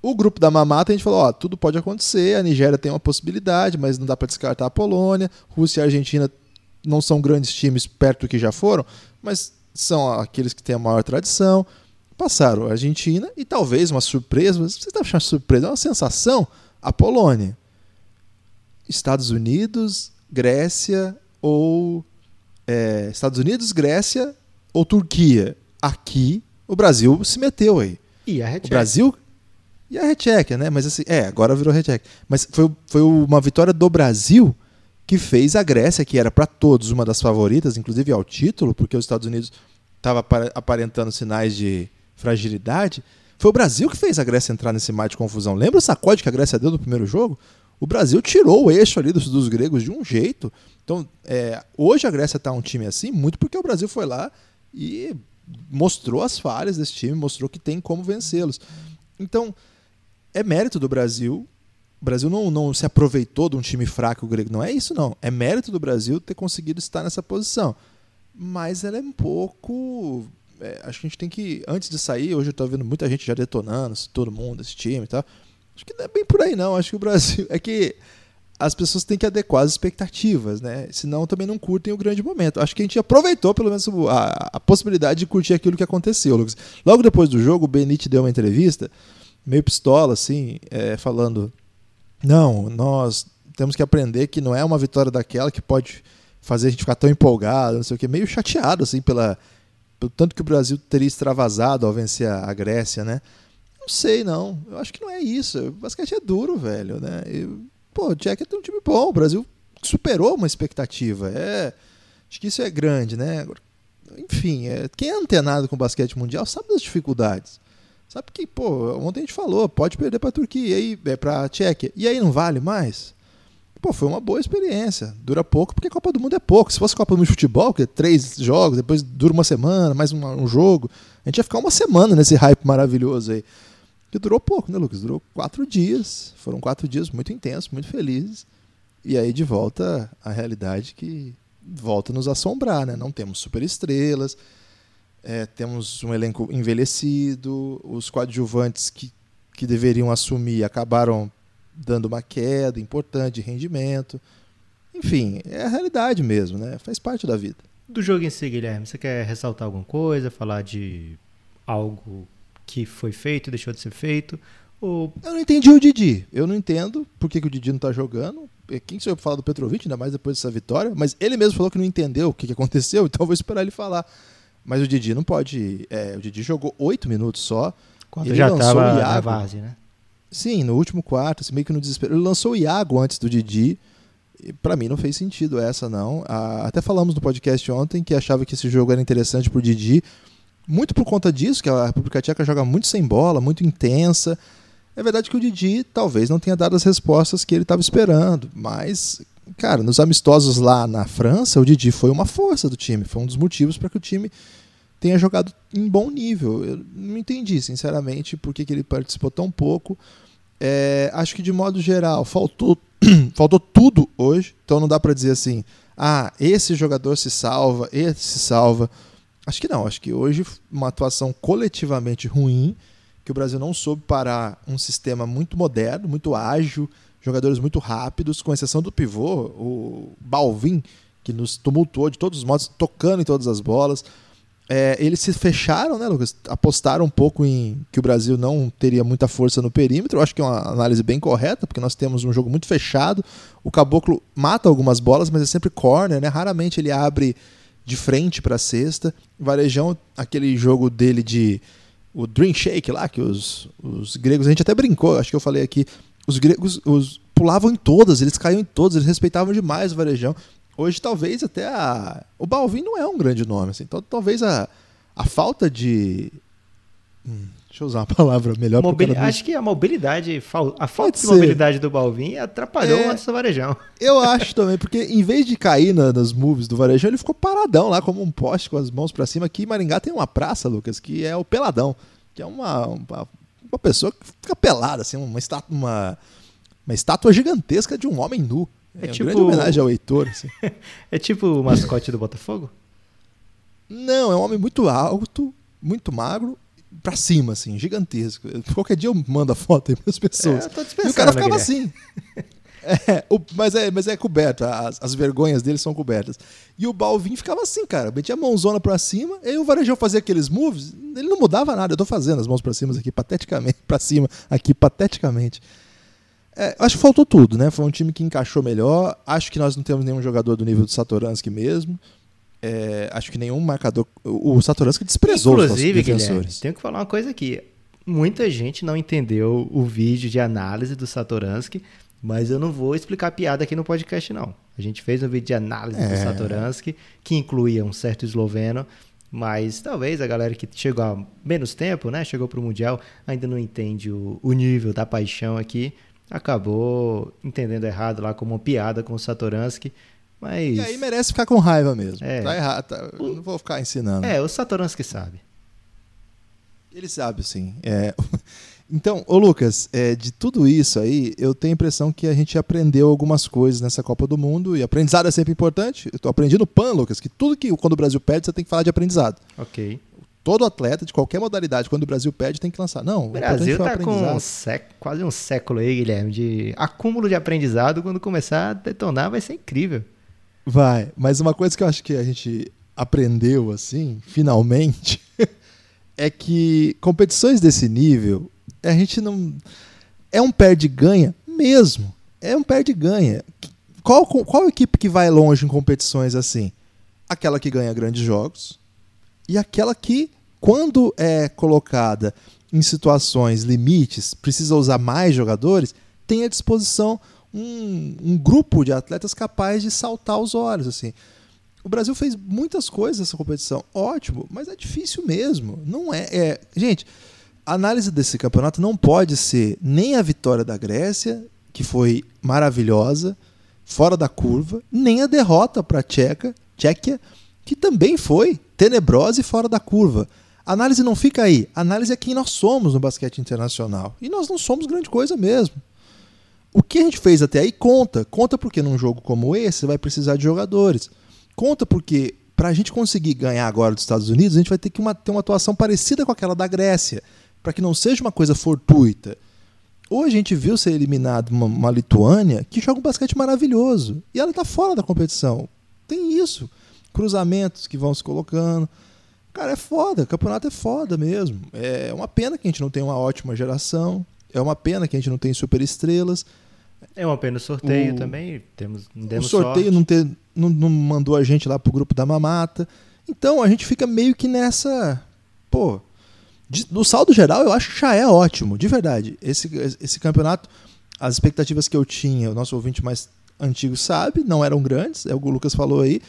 O grupo da mamata a gente falou, ó, tudo pode acontecer, a Nigéria tem uma possibilidade, mas não dá para descartar a Polônia, Rússia e Argentina não são grandes times perto do que já foram, mas são aqueles que têm a maior tradição. Passaram a Argentina e talvez uma surpresa, mas você está achando surpresa, é uma sensação, a Polônia. Estados Unidos, Grécia ou é, Estados Unidos, Grécia ou Turquia. Aqui o Brasil se meteu aí. E a O recheck. Brasil e a recheck, né? Mas assim, é, agora virou recheck. Mas foi, foi uma vitória do Brasil que fez a Grécia, que era para todos uma das favoritas, inclusive ao título, porque os Estados Unidos estava aparentando sinais de fragilidade. Foi o Brasil que fez a Grécia entrar nesse mar de confusão. Lembra o sacode que a Grécia deu no primeiro jogo? O Brasil tirou o eixo ali dos, dos gregos de um jeito. Então, é, hoje a Grécia está um time assim, muito porque o Brasil foi lá e mostrou as falhas desse time, mostrou que tem como vencê-los. Então, é mérito do Brasil. O Brasil não, não se aproveitou de um time fraco grego. Não é isso, não. É mérito do Brasil ter conseguido estar nessa posição. Mas ela é um pouco. é, acho que a gente tem que. Antes de sair, hoje eu estou vendo muita gente já detonando, todo mundo, esse time e tal. Acho que não é bem por aí, não. Acho que o Brasil. É que as pessoas têm que adequar as expectativas, né? Senão também não curtem o grande momento. Acho que a gente aproveitou, pelo menos, a, a possibilidade de curtir aquilo que aconteceu, Lucas. Logo depois do jogo, o Benite deu uma entrevista, meio pistola, assim, é, falando: Não, nós temos que aprender que não é uma vitória daquela que pode fazer a gente ficar tão empolgado, não sei o quê. Meio chateado, assim, pela, pelo tanto que o Brasil teria extravasado ao vencer a, Grécia, né? Não sei, não. Eu acho que não é isso. O basquete é duro, velho, né? E, pô, o Jack tem um time bom. O Brasil superou uma expectativa. É, acho que isso é grande, né? Enfim, é, quem é antenado com o basquete mundial sabe das dificuldades. Sabe que, pô, ontem a gente falou, pode perder para a Turquia, e aí, é, para a Tchequia. E aí não vale mais? Pô, foi uma boa experiência. Dura pouco, porque a Copa do Mundo é pouco. Se fosse Copa do Mundo de futebol, que é três jogos, depois dura uma semana, mais uma- um jogo, a gente ia ficar uma semana nesse hype maravilhoso aí. Que durou pouco, né, Lucas? Durou quatro dias. Foram quatro dias muito intensos, muito felizes. E aí de volta à realidade que volta a nos assombrar, né? Não temos superestrelas, é, temos um elenco envelhecido, os coadjuvantes que, que deveriam assumir acabaram dando uma queda importante de rendimento. Enfim, é a realidade mesmo, né? Faz parte da vida. Do jogo em si, Guilherme, você quer ressaltar alguma coisa, falar de algo que foi feito, deixou de ser feito? Ou Eu não entendi o Didi. Eu não entendo por que, que o Didi não tá jogando. É, Quem sou eu pra falar do Petrovic, ainda mais depois dessa vitória? Mas ele mesmo falou que não entendeu o que, que aconteceu, então eu vou esperar ele falar. Mas o Didi não pode. é, o Didi jogou oito minutos só. quando Ele já lançou o na Iago. várzea, né? Sim, no último quarto, assim, meio que no desespero. Ele lançou o Iago antes do Didi. Pra mim não fez sentido essa, não. Ah, até falamos no podcast ontem que achava que esse jogo era interessante pro Didi. Muito por conta disso, que a República Tcheca joga muito sem bola, muito intensa. É verdade que o Didi talvez não tenha dado as respostas que ele estava esperando, mas, cara, nos amistosos lá na França, o Didi foi uma força do time, foi um dos motivos para que o time tenha jogado em bom nível. Eu não entendi, sinceramente, por que, que ele participou tão pouco. É, acho que de modo geral faltou faltou tudo hoje, então não dá para dizer assim, ah, esse jogador se salva, esse se salva. Acho que não, acho que hoje uma atuação coletivamente ruim, que o Brasil não soube parar um sistema muito moderno, muito ágil, jogadores muito rápidos, com exceção do pivô, o Balvin, que nos tumultuou de todos os modos, tocando em todas as bolas. É, eles se fecharam, né, Lucas? Apostaram um pouco em que o Brasil não teria muita força no perímetro. Eu acho que é uma análise bem correta, porque nós temos um jogo muito fechado. O Caboclo mata algumas bolas, mas é sempre corner, né? Raramente ele abre de frente para a cesta. Varejão, aquele jogo dele de o Dream Shake lá, que os, os gregos, a gente até brincou, acho que eu falei aqui, os gregos os, pulavam em todas, eles caíam em todas, eles respeitavam demais o Varejão. Hoje, talvez até a. O Balvin não é um grande nome, assim. Então, talvez a, a falta de. Hum, deixa eu usar uma palavra melhor. Mobili... Acho que a mobilidade, a falta Pode de ser. mobilidade do Balvin atrapalhou é, o Varejão. Eu acho também, porque em vez de cair na, nas moves do Varejão, ele ficou paradão lá, como um poste com as mãos para cima. Aqui em Maringá tem uma praça, Lucas, que é o Peladão, que é uma, uma, uma pessoa que fica pelada, assim, uma estátua, uma, uma estátua gigantesca de um homem nu. É, é tipo... grande homenagem ao Heitor. Assim. é tipo o mascote do Botafogo? Não, é um homem muito alto, muito magro, pra cima, assim, gigantesco. Qualquer dia eu mando a foto aí pras pessoas. É, e o cara ficava assim. É, o, mas, é, mas é coberto, as, as, vergonhas dele são cobertas. E o Balvin ficava assim, cara, metia a mãozona pra cima, e o Varejão fazia aqueles moves, ele não mudava nada. Eu tô fazendo as mãos pra cima aqui, pateticamente, pra cima, aqui, pateticamente. É, acho que faltou tudo, né? Foi um time que encaixou melhor. Acho que nós não temos nenhum jogador do nível do Satoransky mesmo. É, acho que nenhum marcador. O Satoransky desprezou Inclusive, os defensores. Guilherme, tenho que falar uma coisa aqui. Muita gente não entendeu o vídeo de análise do Satoransky, mas eu não vou explicar piada aqui no podcast, não. A gente fez um vídeo de análise é. do Satoransky, que incluía um certo esloveno, mas talvez a galera que chegou há menos tempo, né? Chegou para o Mundial, ainda não entende o, o nível da paixão aqui acabou entendendo errado lá como uma piada com o Satoransky. Mas... E aí merece ficar com raiva mesmo. É. Tá errado. Tá... não vou ficar ensinando. É, o Satoransky sabe. Ele sabe, sim. É... Então, ô Lucas, é, de tudo isso aí, eu tenho a impressão que a gente aprendeu algumas coisas nessa Copa do Mundo, e aprendizado é sempre importante. Eu tô aprendendo PAN, Lucas, que tudo que quando o Brasil perde, você tem que falar de aprendizado. Ok todo atleta de qualquer modalidade, quando o Brasil pede, tem que lançar. Não, o Brasil está com um quase um século aí, Guilherme, de acúmulo de aprendizado. Quando começar a detonar, vai ser incrível. Vai, mas uma coisa que eu acho que a gente aprendeu, assim, finalmente, é que competições desse nível, a gente não. É um perde-ganha mesmo. É um perde-ganha. Qual, qual equipe que vai longe em competições assim? Aquela que ganha grandes jogos e aquela que quando é colocada em situações limites, precisa usar mais jogadores, tem à disposição um, um grupo de atletas capaz de saltar os olhos. assim. O Brasil fez muitas coisas nessa competição, ótimo, mas é difícil mesmo. Não é, é, gente. A análise desse campeonato não pode ser nem a vitória da Grécia, que foi maravilhosa, fora da curva, nem a derrota para a Tcheca, Tchequia, que também foi tenebrosa e fora da curva. A análise não fica aí. A análise é quem nós somos no basquete internacional. E nós não somos grande coisa mesmo. O que a gente fez até aí conta. Conta porque num jogo como esse vai precisar de jogadores. Conta porque para a gente conseguir ganhar agora dos Estados Unidos, a gente vai ter que uma, ter uma atuação parecida com aquela da Grécia, para que não seja uma coisa fortuita. Hoje a gente viu ser eliminado uma, uma Lituânia que joga um basquete maravilhoso e ela está fora da competição. Tem isso. Cruzamentos que vão se colocando. Cara, é foda, o campeonato é foda mesmo. É uma pena que a gente não tem uma ótima geração, é uma pena que a gente não tem super estrelas. É uma pena o sorteio o, também, temos, o sorteio não, ter, não, não mandou a gente lá pro grupo da mamata. Então a gente fica meio que nessa. Pô, no saldo geral eu acho que já é ótimo, de verdade. Esse, esse campeonato, as expectativas que eu tinha, o nosso ouvinte mais antigo sabe, não eram grandes, é o que o Lucas falou aí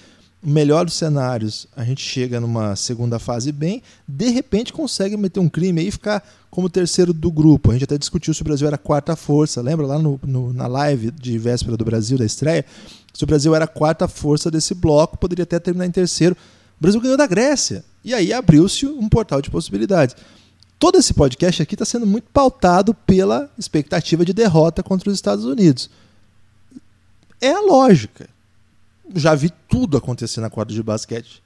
melhor dos cenários, a gente chega numa segunda fase bem, de repente consegue meter um crime aí e ficar como terceiro do grupo. A gente até discutiu se o Brasil era quarta força, lembra lá no, no, na live de véspera do Brasil, da estreia? Se o Brasil era quarta força desse bloco, poderia até terminar em terceiro. O Brasil ganhou da Grécia. E aí abriu-se um portal de possibilidades. Todo esse podcast aqui está sendo muito pautado pela expectativa de derrota contra os Estados Unidos. é a lógica. Já vi tudo acontecer na quadra de basquete.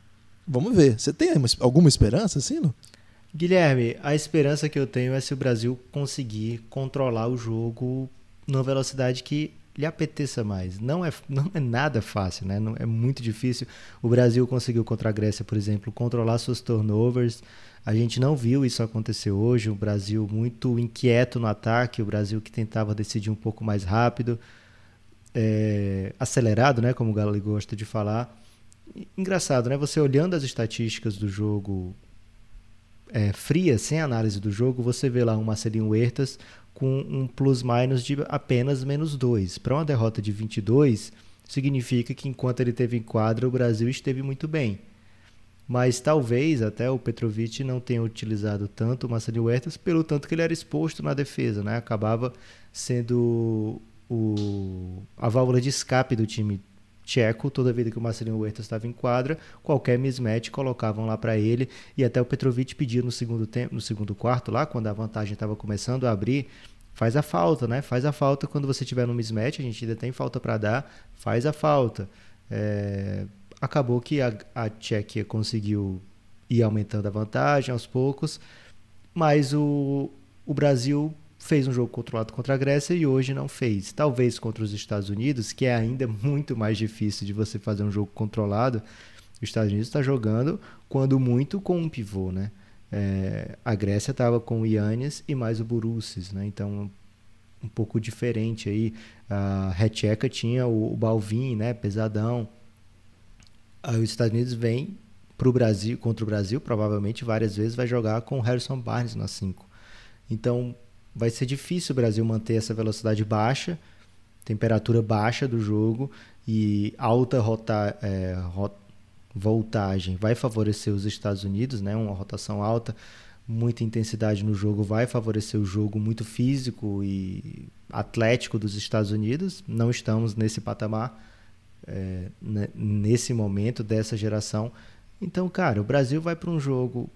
Vamos ver. Você tem alguma esperança, assim, não? Guilherme, a esperança que eu tenho é se o Brasil conseguir controlar o jogo numa velocidade que lhe apeteça mais. Não é, não é nada fácil, né? Não, é muito difícil. O Brasil conseguiu contra a Grécia, por exemplo, controlar suas turnovers. A gente não viu isso acontecer hoje. O Brasil muito inquieto no ataque, o Brasil que tentava decidir um pouco mais rápido, é, acelerado, né? Como o Galo gosta de falar. Engraçado, né? Você olhando as estatísticas do jogo é, fria, sem análise do jogo, você vê lá um Marcelinho Huertas com um plus-minus de apenas menos 2. Para uma derrota de 22, significa que enquanto ele teve em quadra, o Brasil esteve muito bem. Mas talvez até o Petrovic não tenha utilizado tanto o Marcelinho Huertas pelo tanto que ele era exposto na defesa, né? Acabava sendo o, a válvula de escape do time tcheco, toda vida que o Marcelinho Huertas estava em quadra, qualquer mismatch colocavam lá para ele e até o Petrovic pedia no segundo tempo, no segundo quarto lá, quando a vantagem estava começando a abrir, faz a falta, né? Faz a falta quando você tiver no mismatch, a gente ainda tem falta para dar, faz a falta. É... acabou que a, a Tchequia conseguiu ir aumentando a vantagem aos poucos, mas o, o Brasil fez um jogo controlado contra a Grécia e hoje não fez. Talvez contra os Estados Unidos, que é ainda muito mais difícil de você fazer um jogo controlado. Os Estados Unidos está jogando, quando muito, com um pivô, né? É, a Grécia estava com o Yannis e mais o Borussis, né? Então, um pouco diferente aí. A Recheca tinha o, o Balvin, né? Pesadão. Aí os Estados Unidos vem para o Brasil, contra o Brasil, provavelmente várias vezes vai jogar com o Harrison Barnes na 5. Então, vai ser difícil o Brasil manter essa velocidade baixa, temperatura baixa do jogo e alta rota, é, rot, voltagem vai favorecer os Estados Unidos, né? Uma rotação alta, muita intensidade no jogo vai favorecer o jogo muito físico e atlético dos Estados Unidos. Não estamos nesse patamar é, nesse momento dessa geração. Então, cara, o Brasil vai para um jogo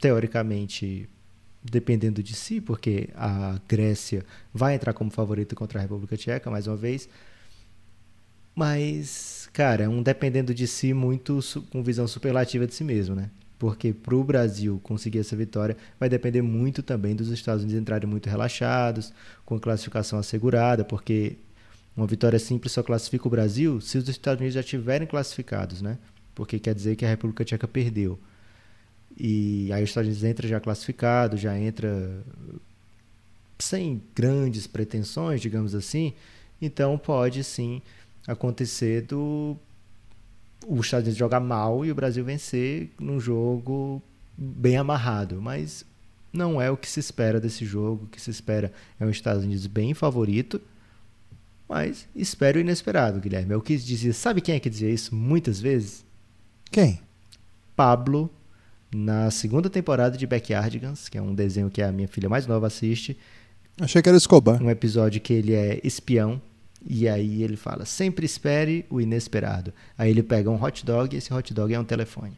teoricamente dependendo de si, porque a Grécia vai entrar como favorita contra a República Tcheca mais uma vez. Mas, cara, é um dependendo de si muito com visão superlativa de si mesmo, né? Porque para o Brasil conseguir essa vitória vai depender muito também dos Estados Unidos entrarem muito relaxados, com classificação assegurada, porque uma vitória simples só classifica o Brasil se os Estados Unidos já estiverem classificados, né? Porque quer dizer que a República Tcheca perdeu. E aí os Estados Unidos entra já classificado, já entra sem grandes pretensões, digamos assim. Então pode sim acontecer do os Estados Unidos jogar mal e o Brasil vencer num jogo bem amarrado, mas não é o que se espera desse jogo. O que se espera é um Estados Unidos bem favorito, mas espero o inesperado, Guilherme. É o que dizia. Sabe quem é que dizia isso muitas vezes? Quem? Pablo na segunda temporada de Backyardigans, que é um desenho que a minha filha mais nova assiste. Achei que era Escobar. Um episódio que ele é espião. E aí ele fala: sempre espere o inesperado. Aí ele pega um hot dog e esse hot dog é um telefone.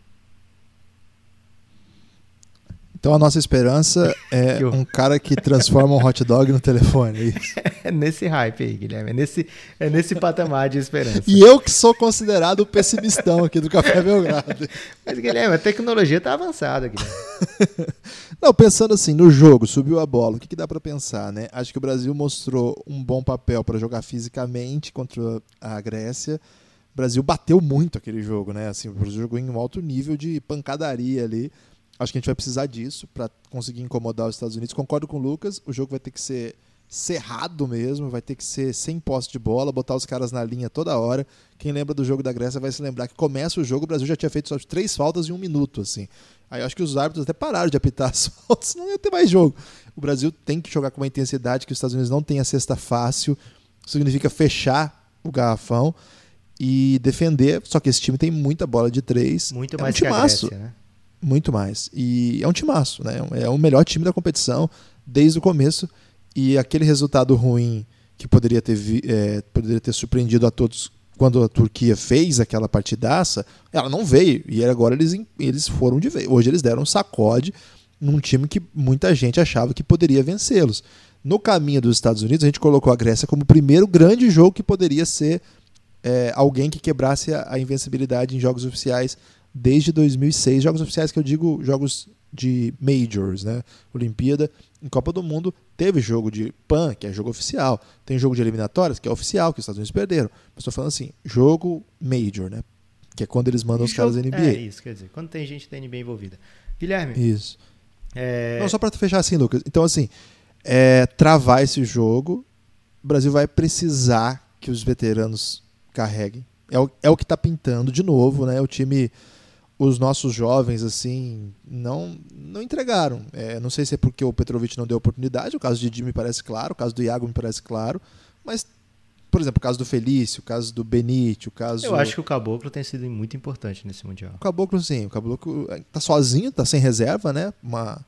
Então a nossa esperança é um cara que transforma um hot dog no telefone. É, é nesse hype aí, Guilherme. É nesse, é nesse patamar de esperança. E eu que sou considerado o pessimistão aqui do Café Belgrado. Mas, Guilherme, a tecnologia está avançada, Guilherme. Não, pensando assim, no jogo, subiu a bola, o que, que dá para pensar, né? Acho que o Brasil mostrou um bom papel para jogar fisicamente contra a Grécia. O Brasil bateu muito aquele jogo, né? Assim, o Brasil jogou em um alto nível de pancadaria ali Acho que a gente vai precisar disso para conseguir incomodar os Estados Unidos. Concordo com o Lucas, o jogo vai ter que ser cerrado mesmo, vai ter que ser sem posse de bola, botar os caras na linha toda hora. Quem lembra do jogo da Grécia vai se lembrar que começa o jogo, o Brasil já tinha feito só três faltas em um minuto, assim. Aí eu acho que os árbitros até pararam de apitar as faltas, não ia ter mais jogo. O Brasil tem que jogar com uma intensidade que os Estados Unidos não tem a cesta fácil, significa fechar o garrafão e defender, só que esse time tem muita bola de três. Muito é mais um que a Grécia, né? Muito mais. E é um timaço, né? É o melhor time da competição desde o começo. E aquele resultado ruim que poderia ter, é, poderia ter surpreendido a todos quando a Turquia fez aquela partidaça, ela não veio. E agora eles, eles foram de vez. Hoje eles deram um sacode num time que muita gente achava que poderia vencê-los. no caminho dos Estados Unidos, a gente colocou a Grécia como o primeiro grande jogo que poderia ser é, alguém que quebrasse a, a invencibilidade em jogos oficiais desde 2006. Jogos oficiais que eu digo jogos de majors, né? Olimpíada, em Copa do Mundo, teve jogo de PAN, que é jogo oficial. Tem jogo de eliminatórias, que é oficial, que os Estados Unidos perderam. Mas estou falando assim, jogo major, né? Que é quando eles mandam os caras da NBA. É isso, quer dizer, quando tem gente da NBA envolvida. Guilherme. Isso. É... Não, só para fechar assim, Lucas. Então, assim, é, travar esse jogo, o Brasil vai precisar que os veteranos carreguem. É o, é o que está pintando de novo, né? O time os nossos jovens assim não não entregaram. É, não sei se é porque o Petrovic não deu oportunidade. O caso de Didi me parece claro, o caso do Iago me parece claro, mas por exemplo, o caso do Felício, o caso do Benite, o caso. Eu acho que o Caboclo tem sido muito importante nesse mundial. O Caboclo sim, o Caboclo tá sozinho, tá sem reserva, né? Uma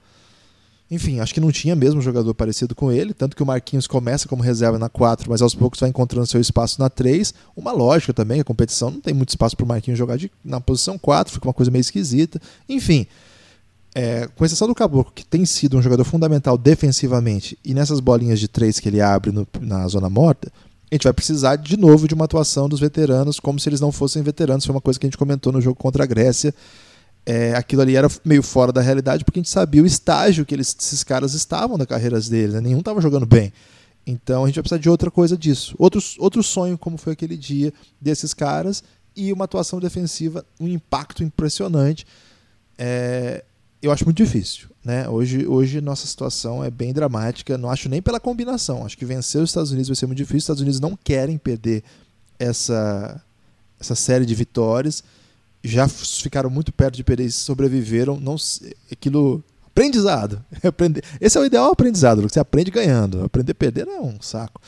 enfim, acho que não tinha mesmo jogador parecido com ele, tanto que o Marquinhos começa como reserva na 4, mas aos poucos vai encontrando seu espaço na 3. Uma lógica também, a competição não tem muito espaço para o Marquinhos jogar de, na posição 4, fica uma coisa meio esquisita. Enfim, é, com exceção do Caboclo, que tem sido um jogador fundamental defensivamente, e nessas bolinhas de 3 que ele abre no, na zona morta, a gente vai precisar de novo de uma atuação dos veteranos, como se eles não fossem veteranos. Foi uma coisa que a gente comentou no jogo contra a Grécia é, aquilo ali era meio fora da realidade, porque a gente sabia o estágio que eles, esses caras estavam na carreiras deles, né? nenhum estava jogando bem. Então a gente vai precisar de outra coisa disso. Outro, outro sonho, como foi aquele dia desses caras, e uma atuação defensiva, um impacto impressionante. É, eu acho muito difícil. Né? Hoje, hoje nossa situação é bem dramática. Não acho nem pela combinação. Acho que vencer os Estados Unidos vai ser muito difícil. Os Estados Unidos não querem perder essa, essa série de vitórias já ficaram muito perto de perder e sobreviveram. Não, aquilo. Aprendizado. Esse é o ideal aprendizado, você aprende ganhando. Aprender a perder é um saco.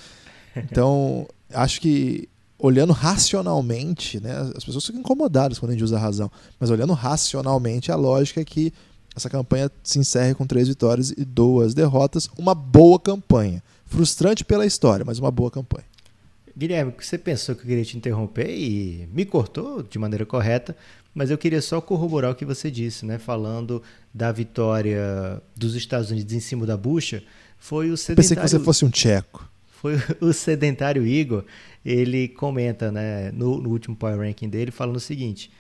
Então, acho que olhando racionalmente, né, as pessoas ficam incomodadas quando a gente usa a razão, mas olhando racionalmente, a lógica é que essa campanha se encerre com três vitórias e duas derrotas. Uma boa campanha. Frustrante pela história, mas uma boa campanha. Guilherme, você pensou que eu queria te interromper e me cortou de maneira correta, mas eu queria só corroborar o que você disse, né? Falando da vitória dos Estados Unidos em cima da bucha, foi o sedentário... Pensei que você fosse um tcheco. Foi o sedentário Igor, ele comenta, né, no, no último Power Ranking dele, falando o seguinte,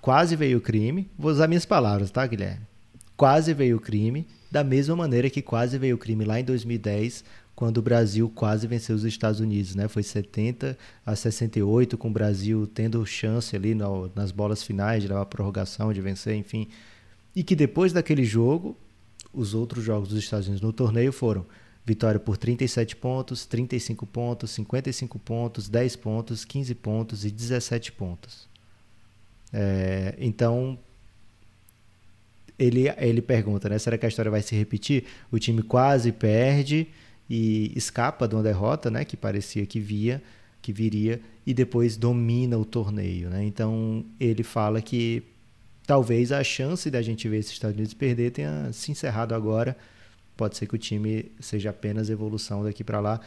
quase veio o crime, vou usar minhas palavras, tá, Guilherme? Quase veio o crime, da mesma maneira que quase veio o crime lá em 2010, quando o Brasil quase venceu os Estados Unidos, né? Foi 70 a 68, com o Brasil tendo chance ali no, nas bolas finais de levar a prorrogação, de vencer, enfim. E que depois daquele jogo, os outros jogos dos Estados Unidos no torneio foram vitória por 37 pontos, 35 pontos, 55 pontos, 10 pontos, 15 pontos e 17 pontos. É, então, ele, ele pergunta, né? Será que a história vai se repetir? O time quase perde e escapa de uma derrota, né, que parecia que via, que viria e depois domina o torneio, né? Então ele fala que talvez a chance da gente ver esses Estados Unidos perder tenha se encerrado agora. Pode ser que o time seja apenas evolução daqui para lá.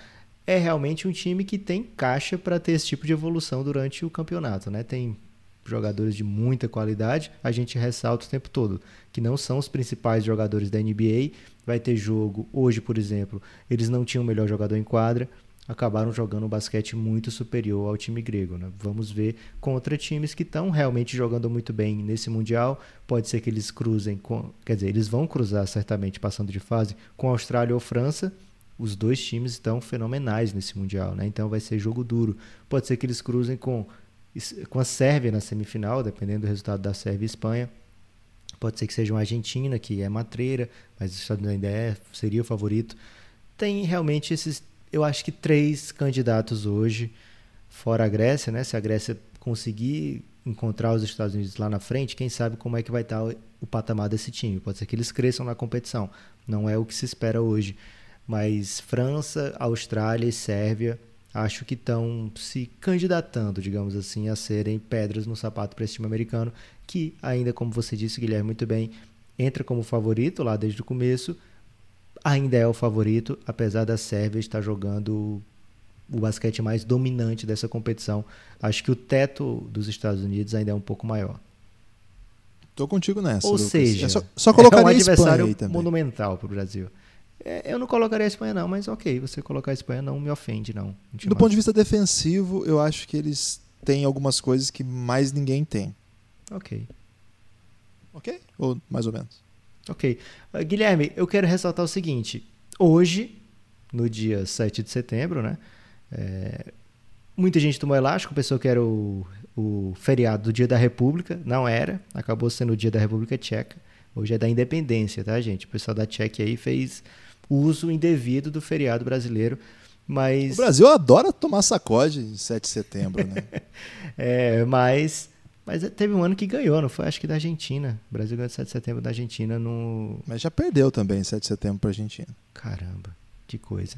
É realmente um time que tem caixa para ter esse tipo de evolução durante o campeonato, né? Tem jogadores de muita qualidade, a gente ressalta o tempo todo que não são os principais jogadores da NBA vai ter jogo. Hoje, por exemplo, eles não tinham o melhor jogador em quadra, acabaram jogando um basquete muito superior ao time grego. Né? Vamos ver contra times que estão realmente jogando muito bem nesse Mundial. Pode ser que eles cruzem com. Quer dizer, eles vão cruzar certamente passando de fase com Austrália ou França. Os dois times estão fenomenais nesse Mundial, né? então vai ser jogo duro. Pode ser que eles cruzem com, com a Sérvia na semifinal, dependendo do resultado da Sérvia e Espanha. Pode ser que seja uma Argentina, que é matreira, mas os Estados Unidos ainda é, seria o favorito. Tem realmente esses, eu acho que três candidatos hoje, fora a Grécia, né? Se a Grécia conseguir encontrar os Estados Unidos lá na frente, quem sabe como é que vai estar o, o patamar desse time. Pode ser que eles cresçam na competição. Não é o que se espera hoje. Mas França, Austrália e Sérvia acho que estão se candidatando, digamos assim, a serem pedras no sapato para esse time americano, que ainda, como você disse, Guilherme, muito bem, entra como favorito lá desde o começo, ainda é o favorito, apesar da Sérvia estar jogando o basquete mais dominante dessa competição. Acho que o teto dos Estados Unidos ainda é um pouco maior. Tô contigo nessa. Ou Lucas. seja, é só, só colocar é um adversário monumental para o Brasil. É, eu não colocaria a Espanha, não, mas ok, você colocar a Espanha não me ofende, não. Do ponto de vista defensivo, eu acho que eles têm algumas coisas que mais ninguém tem. Ok. Ok? Ou mais ou menos? Ok. Uh, Guilherme, eu quero ressaltar o seguinte. Hoje, no dia 7 de setembro, né? É, muita gente tomou elástico, pensou que era o, o feriado do Dia da República. Não era, acabou sendo o Dia da República Tcheca. Hoje é da Independência, tá, gente? O pessoal da Tchequia aí fez uso indevido do feriado brasileiro. Mas... O Brasil adora tomar sacode em 7 de setembro, né? é, mas, mas teve um ano que ganhou, não foi? Acho que da Argentina. O Brasil ganhou 7 de setembro da Argentina no. Mas já perdeu também 7 de setembro para a Argentina. Caramba, que coisa.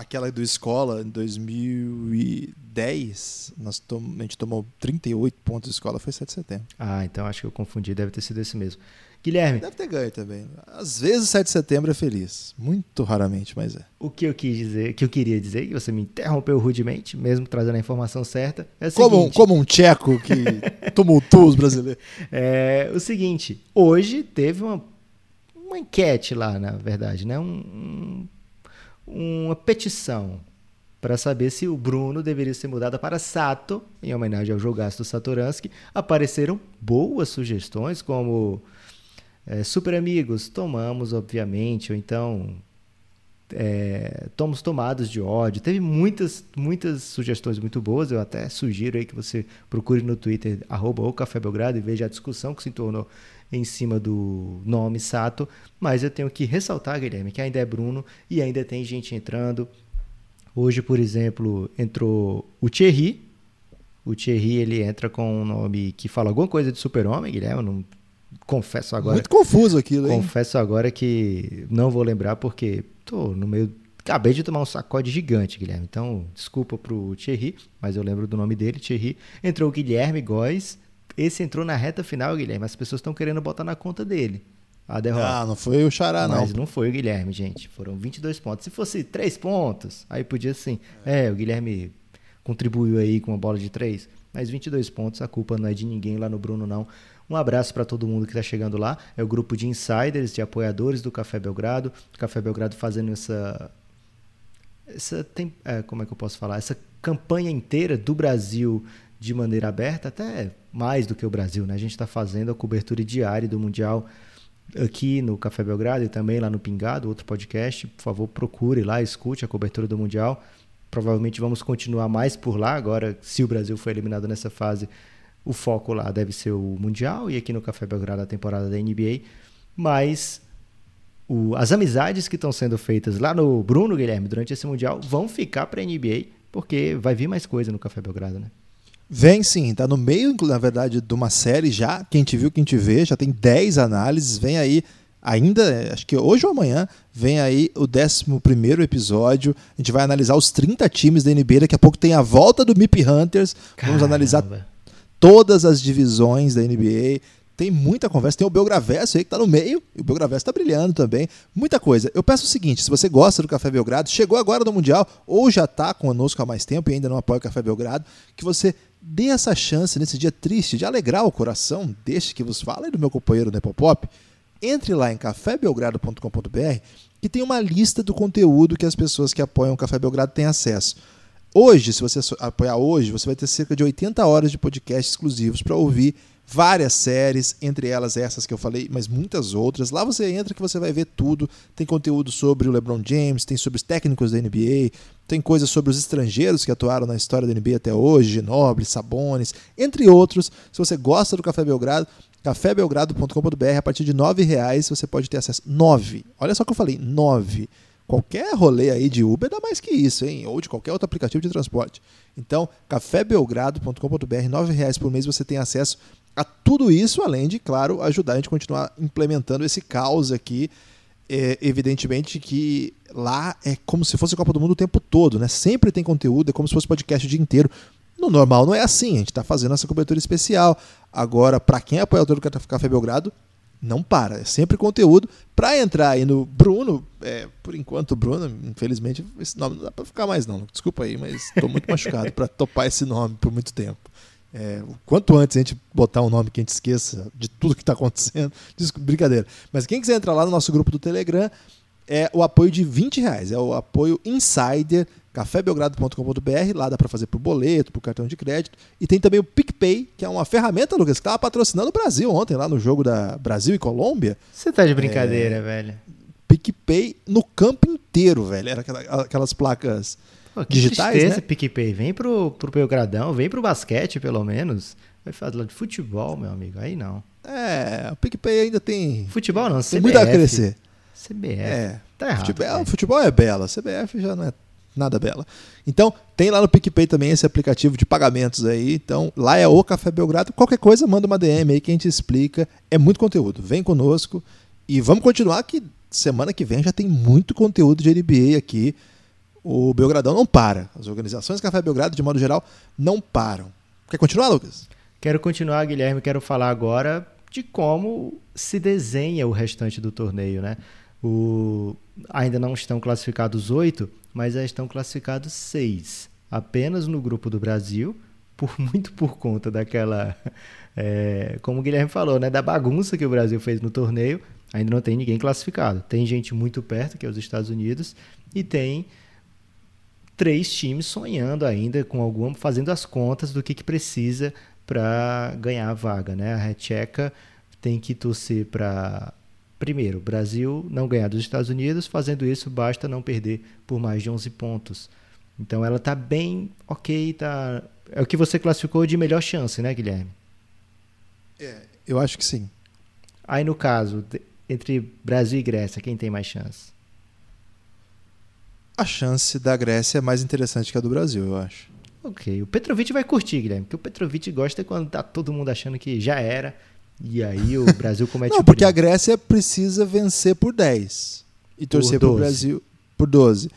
Aquela do Escola, em 2010, nós tom... a gente tomou 38 pontos de escola, foi 7 de setembro. Ah, então acho que eu confundi, deve ter sido esse mesmo. Guilherme. Deve ter ganho também. Às vezes 7 de setembro é feliz. Muito raramente, mas é. O que eu quis dizer, que eu queria dizer, que você me interrompeu rudemente, mesmo trazendo a informação certa, é o como, seguinte. Como um tcheco que tumultua os brasileiros. É o seguinte, hoje teve uma, uma enquete lá, na verdade, né? Um, uma petição para saber se o Bruno deveria ser mudado para Sato, em homenagem ao jogaço do Satoransky. Apareceram boas sugestões, como é, super amigos, tomamos, obviamente, ou então é, tomos tomados de ódio. Teve muitas, muitas sugestões muito boas. Eu até sugiro aí que você procure no Twitter, arroba o Café Belgrado, e veja a discussão que se tornou em cima do nome Sato. Mas eu tenho que ressaltar, Guilherme, que ainda é Bruno e ainda tem gente entrando. Hoje, por exemplo, entrou o Thierry. O Thierry ele entra com um nome que fala alguma coisa de super-homem, Guilherme. Não confesso agora. Muito confuso aquilo, hein? Confesso agora que não vou lembrar porque tô no meio. Acabei de tomar um sacode gigante, Guilherme. Então, desculpa pro Thierry, mas eu lembro do nome dele, Thierry. Entrou o Guilherme Góes. Esse entrou na reta final, Guilherme. As pessoas estão querendo botar na conta dele. A derrota. Ah, não foi o Xará, não. Mas não foi o Guilherme, gente. Foram 22 pontos. Se fosse 3 pontos, aí podia sim. É, o Guilherme contribuiu aí com uma bola de 3. Mas 22 pontos, a culpa não é de ninguém lá no Bruno, não. Um abraço para todo mundo que está chegando lá. É o grupo de insiders, de apoiadores do Café Belgrado. O Café Belgrado fazendo essa. essa tem, é, como é que eu posso falar? Essa campanha inteira do Brasil de maneira aberta, até mais do que o Brasil. Né? A gente está fazendo a cobertura diária do Mundial aqui no Café Belgrado e também lá no Pingado, outro podcast. Por favor, procure lá, escute a cobertura do Mundial. Provavelmente vamos continuar mais por lá agora, se o Brasil for eliminado nessa fase o foco lá deve ser o Mundial e aqui no Café Belgrado a temporada da NBA. Mas o, as amizades que estão sendo feitas lá no Bruno Guilherme durante esse Mundial vão ficar para a NBA, porque vai vir mais coisa no Café Belgrado, né? Vem sim, tá no meio, na verdade, de uma série já. Quem te viu, quem te vê, já tem 10 análises. Vem aí, ainda, acho que hoje ou amanhã, vem aí o 11 episódio. A gente vai analisar os 30 times da NBA. Daqui a pouco tem a volta do MIP Hunters. Caramba. Vamos analisar todas as divisões da NBA. Tem muita conversa. Tem o Belgravesso aí que está no meio. E o Belgravesso está brilhando também. Muita coisa. Eu peço o seguinte: se você gosta do Café Belgrado, chegou agora no Mundial, ou já está conosco há mais tempo e ainda não apoia o Café Belgrado, que você dê essa chance nesse dia triste de alegrar o coração deste que vos fala e do meu companheiro Nepopop. Entre lá em cafébelgrado.com.br que tem uma lista do conteúdo que as pessoas que apoiam o Café Belgrado têm acesso. Hoje, se você apoiar hoje, você vai ter cerca de 80 horas de podcast exclusivos para ouvir várias séries, entre elas essas que eu falei, mas muitas outras. Lá você entra que você vai ver tudo. Tem conteúdo sobre o LeBron James, tem sobre os técnicos da NBA, tem coisas sobre os estrangeiros que atuaram na história da NBA até hoje, Ginobili, Sabonis, entre outros. Se você gosta do Café Belgrado, cafébelgrado.com.br, a partir de R$ reais você pode ter acesso. 9. Olha só o que eu falei, 9 Qualquer rolê aí de Uber dá mais que isso, hein? Ou de qualquer outro aplicativo de transporte. Então, cafébelgrado.com.br, R$ reais por mês você tem acesso a tudo isso, além de, claro, ajudar a gente a continuar implementando esse caos aqui. É, evidentemente que lá é como se fosse a Copa do Mundo o tempo todo, né? Sempre tem conteúdo, é como se fosse podcast o dia inteiro. No normal não é assim, a gente está fazendo essa cobertura especial. Agora, para quem é apoiador do Café Belgrado, não para, é sempre conteúdo. Para entrar aí no Bruno, é, por enquanto, Bruno, infelizmente, esse nome não dá para ficar mais, não. Desculpa aí, mas estou muito machucado para topar esse nome por muito tempo. É, quanto antes a gente botar um nome que a gente esqueça de tudo que está acontecendo, brincadeira. Mas quem quiser entrar lá no nosso grupo do Telegram, é o apoio de 20 reais. É o apoio Insider, cafébelgrado.com.br. Lá dá para fazer por boleto, por cartão de crédito. E tem também o PicPay, que é uma ferramenta, Lucas, que estava patrocinando o Brasil ontem, lá no jogo da Brasil e Colômbia. Você tá de brincadeira, é... velho. PicPay no campo inteiro, velho. Era aquelas placas Pô, que digitais, tristeza, né? PicPay. Vem pro, pro Belgradão, vem pro basquete, pelo menos. Vai falar de futebol, meu amigo. Aí não. É, o PicPay ainda tem. Futebol não, CBF. Tem muito a crescer. CBF. É. Tá errado. Futebol, futebol é bela, CBF já não é nada bela. Então, tem lá no PicPay também esse aplicativo de pagamentos aí. Então, lá é o Café Belgrado. Qualquer coisa, manda uma DM aí que a gente explica. É muito conteúdo. Vem conosco. E vamos continuar que semana que vem já tem muito conteúdo de NBA aqui. O Belgradão não para. As organizações Café Belgrado, de modo geral, não param. Quer continuar, Lucas? Quero continuar, Guilherme. Quero falar agora de como se desenha o restante do torneio, né? O... Ainda não estão classificados oito, mas já estão classificados seis. Apenas no grupo do Brasil, por muito por conta daquela. É, como o Guilherme falou, né? Da bagunça que o Brasil fez no torneio, ainda não tem ninguém classificado. Tem gente muito perto, que é os Estados Unidos, e tem três times sonhando ainda com algum, fazendo as contas do que, que precisa para ganhar a vaga, né? A Recheca tem que torcer para primeiro, o Brasil não ganhar dos Estados Unidos, fazendo isso basta não perder por mais de 11 pontos. Então ela está bem ok, tá é o que você classificou de melhor chance, né, Guilherme? É, eu acho que sim. Aí no caso, entre Brasil e Grécia, quem tem mais chance? A chance da Grécia é mais interessante que a do Brasil, eu acho. Ok, o Petrovic vai curtir, Guilherme, porque o Petrovic gosta quando tá todo mundo achando que já era, e aí o Brasil comete Não, porque a Grécia precisa vencer por 10 e torcer para o Brasil por 12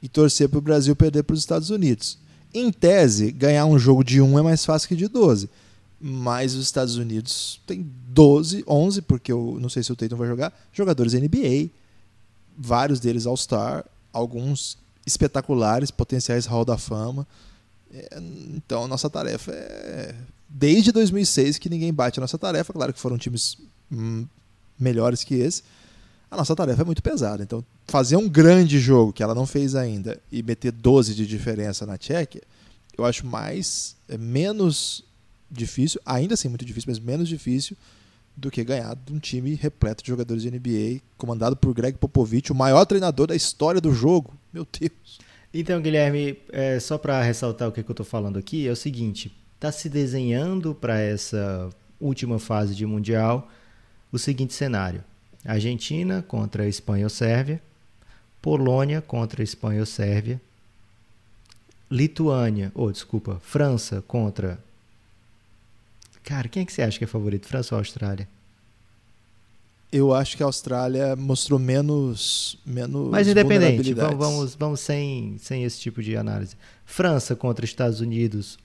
e torcer para o Brasil perder para os Estados Unidos. Em tese, ganhar um jogo de 1 é mais fácil que de 12. Mas os Estados Unidos tem 12, 11, porque eu não sei se o Tatum vai jogar, jogadores NBA, vários deles All-Star, alguns espetaculares, potenciais Hall da Fama. É, então, a nossa tarefa é. Desde 2006 que ninguém bate a nossa tarefa. Claro que foram times hum, melhores que esse. A nossa tarefa é muito pesada. Então, fazer um grande jogo que ela não fez ainda e meter 12 de diferença na Tchequia, eu acho mais. É menos difícil, ainda assim muito difícil, mas menos difícil do que ganhar de um time repleto de jogadores de NBA, comandado por Greg Popovich, o maior treinador da história do jogo. Meu Deus. Então, Guilherme, é, só para ressaltar o que, que eu estou falando aqui, é o seguinte: está se desenhando para essa última fase de Mundial o seguinte cenário: Argentina contra Espanha ou Sérvia, Polônia contra Espanha ou Sérvia, Lituânia, ou oh, desculpa, França contra. Cara, quem é que você acha que é favorito, França ou Austrália? eu acho que a Austrália mostrou menos menos mais independente vamos, vamos vamos sem sem esse tipo de análise. França contra Estados Unidos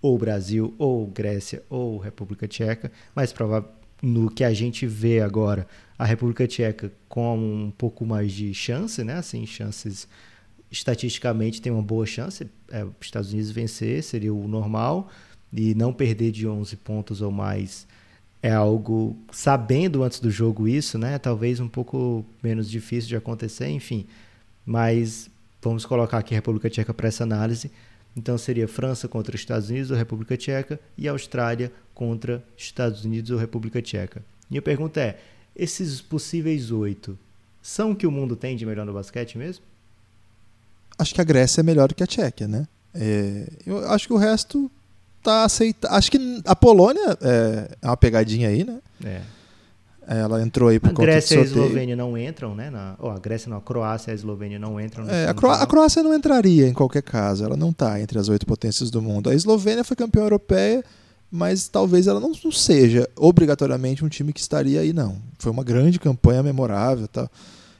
ou Brasil ou Grécia ou República Tcheca mais provável no que a gente vê agora a República Tcheca com um pouco mais de chance né? Assim chances estatisticamente tem uma boa chance é, os Estados Unidos vencer seria o normal e não perder de 11 pontos ou mais é algo sabendo antes do jogo isso, né? Talvez um pouco menos difícil de acontecer, enfim. Mas vamos colocar aqui a República Tcheca para essa análise. Então seria França contra Estados Unidos ou República Tcheca e Austrália contra Estados Unidos ou República Tcheca. Minha pergunta é: esses possíveis oito são o que o mundo tem de melhor no basquete mesmo? Acho que a Grécia é melhor do que a Tchequia, né? É, eu acho que o resto tá aceitando. Acho que a Polônia é, é uma pegadinha aí, né? É. Ela entrou aí por a conta Grécia e a Eslovênia não entram, né? Na, oh, a Grécia não, a Croácia e a Eslovênia não entram. É, a, Cro a, Croácia não entraria em qualquer caso. Ela não está entre as oito potências do mundo. A Eslovênia foi campeã europeia, mas talvez ela não, não, seja obrigatoriamente um time que estaria aí, não. Foi uma grande campanha memorável tal.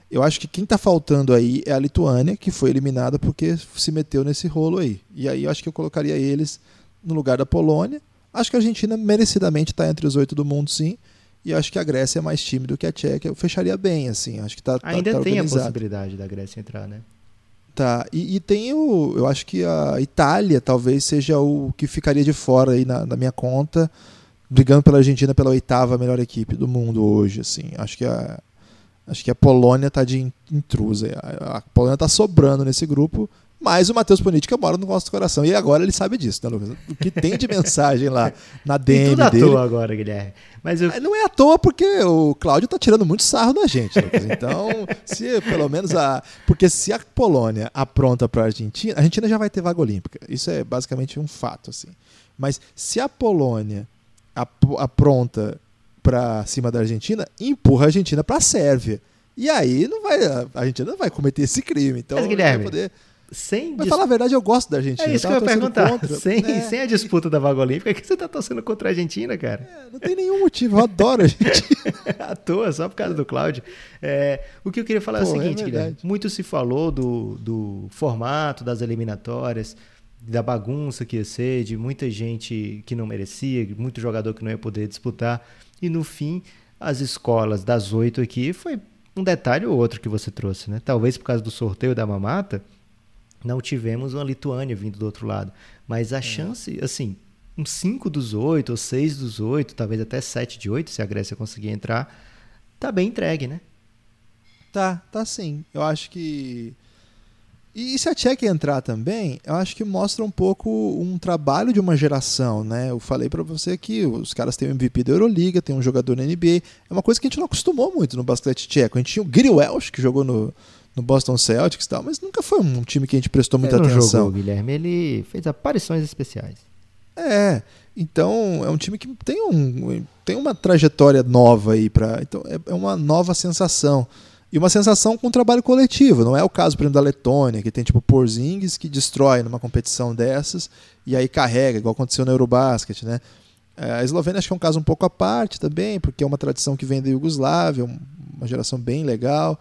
Eu acho que quem está faltando aí é a Lituânia, que foi eliminada porque se meteu nesse rolo aí. E aí eu acho que eu colocaria eles no lugar da Polônia. Acho que a Argentina merecidamente está entre os oito do mundo, sim. E acho que a Grécia é mais time do que a Tchequia. Eu fecharia bem, assim. Acho que tá, tá Ainda tá, tem a possibilidade da Grécia entrar, né? Tá. E, e, tem o. Eu acho que a Itália talvez seja o que ficaria de fora aí na, na minha conta, brigando pela Argentina pela oitava melhor equipe do mundo hoje, assim. Acho que a, Acho que a Polônia está de intrusa. A Polônia está sobrando nesse grupo, mas o Matheus Política mora no nosso coração. E agora ele sabe disso, né, Lucas? O que tem de mensagem lá na DM e tudo dele. à toa agora, Guilherme. Mas eu... Não é à toa porque o Cláudio tá tirando muito sarro da gente, Lucas. Então, se pelo menos a. Porque se a Polônia apronta para a Argentina, a Argentina já vai ter vaga olímpica. Isso é basicamente um fato, assim. Mas se a Polônia apronta para cima da Argentina, empurra a Argentina para a Sérvia. E aí não vai, a Argentina não vai cometer esse crime. Então, Mas, Guilherme, poder sem Mas dis... falar a verdade, eu gosto da Argentina. É isso que eu ia perguntar. Sem, é. sem a disputa da vaga olímpica, que você tá torcendo contra a Argentina, cara? É, não tem nenhum motivo, eu adoro a Argentina. à toa, só por causa do Cláudio. É, o que eu queria falar Pô, é o seguinte, é Guilherme. Muito se falou do, do formato das eliminatórias, da bagunça que ia ser, de muita gente que não merecia, muito jogador que não ia poder disputar. E no fim, as escolas das oito aqui foi um detalhe ou outro que você trouxe, né? Talvez por causa do sorteio da mamata não tivemos uma Lituânia vindo do outro lado. Mas a é. chance, assim, um 5 dos 8, ou 6 dos 8, talvez até 7 de 8, se a Grécia conseguir entrar, tá bem entregue, né? Tá, tá sim. Eu acho que. E se a Tchequia entrar também, eu acho que mostra um pouco um trabalho de uma geração, né? Eu falei para você que os caras têm o MVP da Euroliga, tem um jogador na NBA. É uma coisa que a gente não acostumou muito no basquete tcheco. A gente tinha o Gary Welsh, que jogou no, no Boston Celtics e tal, mas nunca foi um time que a gente prestou muita ele atenção. Jogou, Guilherme, ele fez aparições especiais. É, então é um time que tem, um, tem uma trajetória nova aí para, então é, é, uma nova sensação. E uma sensação com trabalho coletivo, não é o caso, por exemplo, da Letônia, que tem tipo Porzingis que destrói numa competição dessas e aí carrega, igual aconteceu no Eurobasket, né? É, a Eslovênia acho que é um caso um pouco à parte também, porque é uma tradição que vem da Iugoslávia, uma geração bem legal.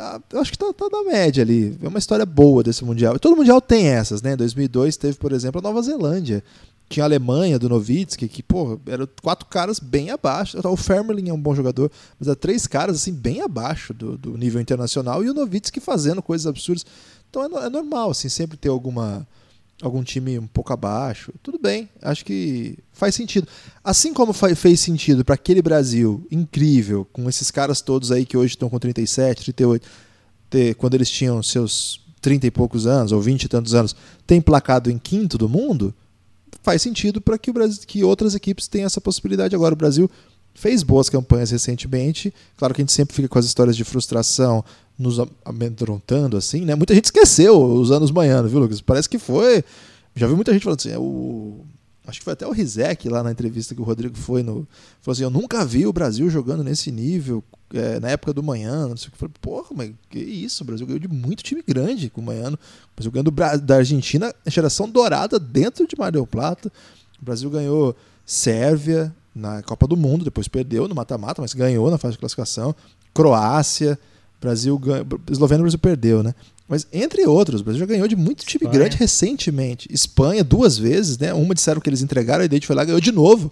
Ah, eu acho que tá, tá, na média ali. É uma história boa desse Mundial. Todo Mundial tem essas, né? Em 2002 teve, por exemplo, a Nova Zelândia. Tinha a Alemanha, do Novitsky, que, pô, eram quatro caras bem abaixo. O Fermerling é um bom jogador, mas há três caras, assim, bem abaixo do, do nível internacional. E o Novitsky fazendo coisas absurdas. Então é, é normal, assim, sempre ter alguma algum time um pouco abaixo. Tudo bem, acho que faz sentido. Assim como fez sentido para aquele Brasil incrível, com esses caras todos aí que hoje estão com 37, 38, ter, quando eles tinham seus 30 e poucos anos, ou 20 e tantos anos, tem placado em quinto do mundo, faz sentido para que, que outras equipes tenham essa possibilidade agora. O Brasil fez boas campanhas recentemente. Claro que a gente sempre fica com as histórias de frustração nos amedrontando assim, né? Muita gente esqueceu os anos manhãs, viu, Lucas? Parece que foi. Já vi muita gente falando assim, é o acho que foi até o Rizek lá na entrevista que o Rodrigo foi no. Falou assim: Eu nunca vi o Brasil jogando nesse nível, é, na época do manhã, não sei o que. Falei, porra, mas que isso? O Brasil ganhou de muito time grande com o manhã. O Brasil ganhou da Argentina, geração dourada dentro de Mar del Plata. O Brasil ganhou Sérvia na Copa do Mundo, depois perdeu no mata-mata, mas ganhou na fase de classificação. Croácia. Brasil ganha, Eslovênia o Brasil perdeu, né? Mas entre outros, o Brasil já ganhou de muito time Espanha. grande recentemente. Espanha duas vezes, né? Uma disseram que eles entregaram, a gente foi lá e ganhou de novo.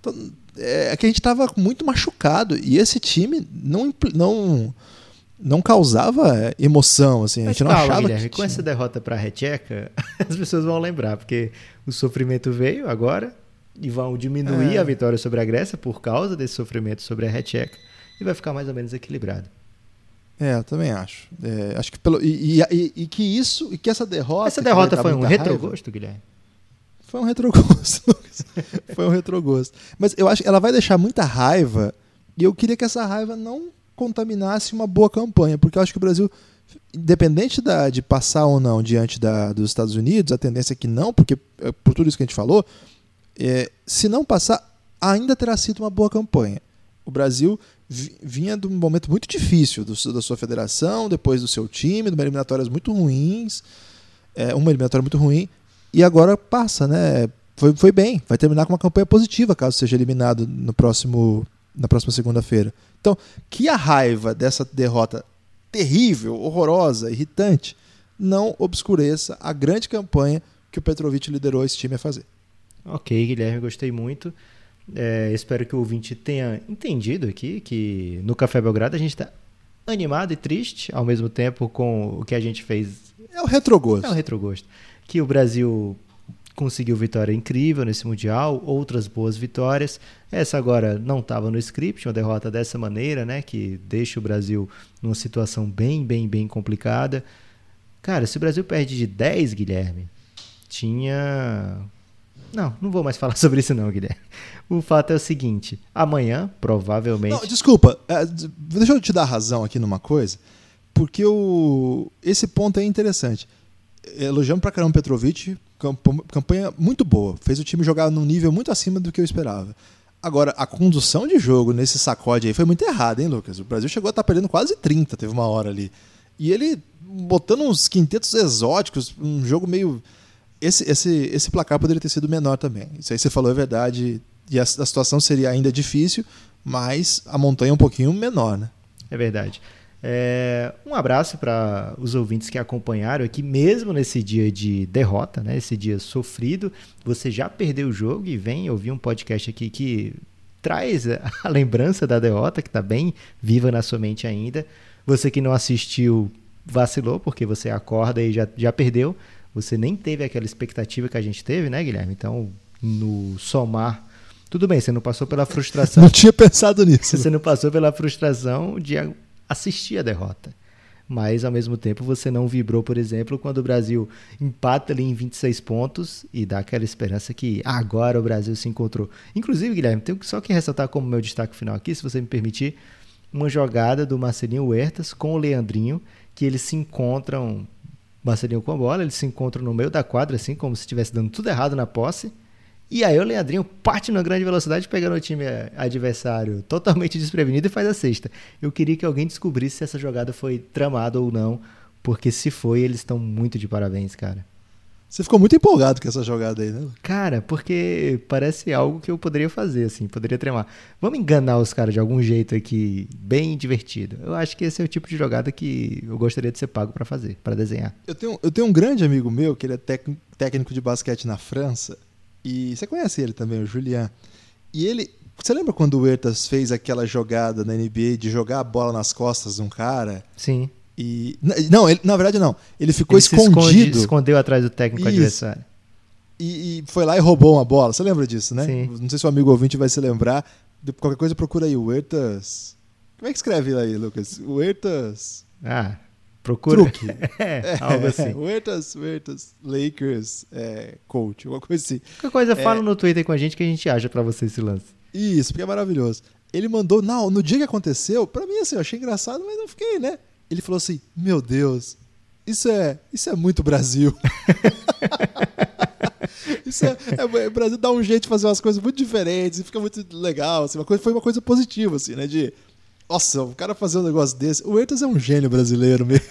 Então, é, é que a gente estava muito machucado e esse time não não não causava emoção, assim, a gente não calma, achava Guilherme, que com essa derrota para a Recheca, as pessoas vão lembrar, porque o sofrimento veio agora e vão diminuir é. a vitória sobre a Grécia por causa desse sofrimento sobre a Recheca e vai ficar mais ou menos equilibrado. É, eu também acho. É, acho que pelo e, e, e, que isso e que essa derrota. Essa derrota foi um retrogosto, Guilherme. Foi um retrogosto. foi um retrogosto. Mas eu acho que ela vai deixar muita raiva e eu queria que essa raiva não contaminasse uma boa campanha, porque eu acho que o Brasil, independente da, de passar ou não diante da, dos Estados Unidos, a tendência é que não, porque é, por tudo isso que a gente falou, é, se não passar, ainda terá sido uma boa campanha. O Brasil vinha de um momento muito difícil do, da sua federação, depois do seu time, de uma eliminatórias muito ruins, é, uma eliminatória muito ruim, e agora passa, né? Foi, foi bem, vai terminar com uma campanha positiva caso seja eliminado no próximo, na próxima segunda-feira. Então, que a raiva dessa derrota terrível, horrorosa, irritante, não obscureça a grande campanha que o Petrovic liderou esse time a fazer. Ok, Guilherme, gostei muito. É, espero que o ouvinte tenha entendido aqui que no Café Belgrado a gente está animado e triste ao mesmo tempo com o que a gente fez. É o retrogosto. É o retrogosto. Que o Brasil conseguiu vitória incrível nesse Mundial, outras boas vitórias. Essa agora não estava no script, uma derrota dessa maneira, né? Que deixa o Brasil numa situação bem, bem, bem complicada. Cara, se o Brasil perde de 10, Guilherme, tinha. Não, não vou mais falar sobre isso, não, Guilherme. O fato é o seguinte: amanhã, provavelmente. Não, desculpa, é, deixa eu te dar razão aqui numa coisa, porque o... esse ponto é interessante. Elogiamos pra caramba o Petrovic, campanha muito boa. Fez o time jogar num nível muito acima do que eu esperava. Agora, a condução de jogo nesse sacode aí foi muito errada, hein, Lucas? O Brasil chegou a estar tá perdendo quase 30, teve uma hora ali. E ele botando uns quintetos exóticos, um jogo meio. Esse, esse, esse placar poderia ter sido menor também. Isso aí você falou é verdade. E a, a situação seria ainda difícil, mas a montanha é um pouquinho menor, né? É verdade. É, um abraço para os ouvintes que acompanharam aqui, mesmo nesse dia de derrota, né, esse dia sofrido. Você já perdeu o jogo e vem ouvir um podcast aqui que traz a lembrança da derrota, que está bem viva na sua mente ainda. Você que não assistiu, vacilou, porque você acorda e já, já perdeu. Você nem teve aquela expectativa que a gente teve, né, Guilherme? Então, no somar. Tudo bem, você não passou pela frustração. não tinha pensado nisso. Você não passou pela frustração de assistir a derrota. Mas, ao mesmo tempo, você não vibrou, por exemplo, quando o Brasil empata ali em 26 pontos e dá aquela esperança que agora o Brasil se encontrou. Inclusive, Guilherme, tenho só que ressaltar como meu destaque final aqui, se você me permitir, uma jogada do Marcelinho Huertas com o Leandrinho, que eles se encontram, Marcelinho com a bola, eles se encontram no meio da quadra, assim, como se estivesse dando tudo errado na posse e aí o Leandrinho parte numa grande velocidade, pegando o time adversário totalmente desprevenido e faz a sexta. Eu queria que alguém descobrisse se essa jogada foi tramada ou não, porque se foi, eles estão muito de parabéns, cara. Você ficou muito empolgado com essa jogada aí, né? Cara, porque parece algo que eu poderia fazer, assim, poderia tremar. Vamos enganar os caras de algum jeito aqui, bem divertido. Eu acho que esse é o tipo de jogada que eu gostaria de ser pago para fazer, para desenhar. Eu tenho, eu tenho um grande amigo meu, que ele é técnico de basquete na França, e você conhece ele também, o Julian. E ele. Você lembra quando o Ertas fez aquela jogada na NBA de jogar a bola nas costas de um cara? Sim. E. Não, ele, na verdade não. Ele ficou ele escondido. Esconde, escondeu atrás do técnico Isso. adversário. E, e, foi lá e roubou uma bola. Você lembra disso, né? Sim. Não sei se o amigo ouvinte vai se lembrar. De qualquer coisa procura aí. O Ertas. Como é que escreve aí, Lucas? O Ertas. Ah, Procura. Truque. é, algo assim. Huertas, Huertas, Lakers, é, coach, alguma coisa assim. Qualquer coisa, é... fala no Twitter com a gente que a gente acha para você esse lance. Isso, porque é maravilhoso. Ele mandou, não, no dia que aconteceu, para mim assim, eu achei engraçado, mas não fiquei, né? Ele falou assim: "Meu Deus, isso é, isso é muito Brasil". isso é, é, o Brasil dá um jeito de fazer umas coisas muito diferentes e fica muito legal, assim, uma coisa, foi uma coisa positiva assim, né, de nossa, o cara fazer um negócio desse. O Eitas é um gênio brasileiro mesmo.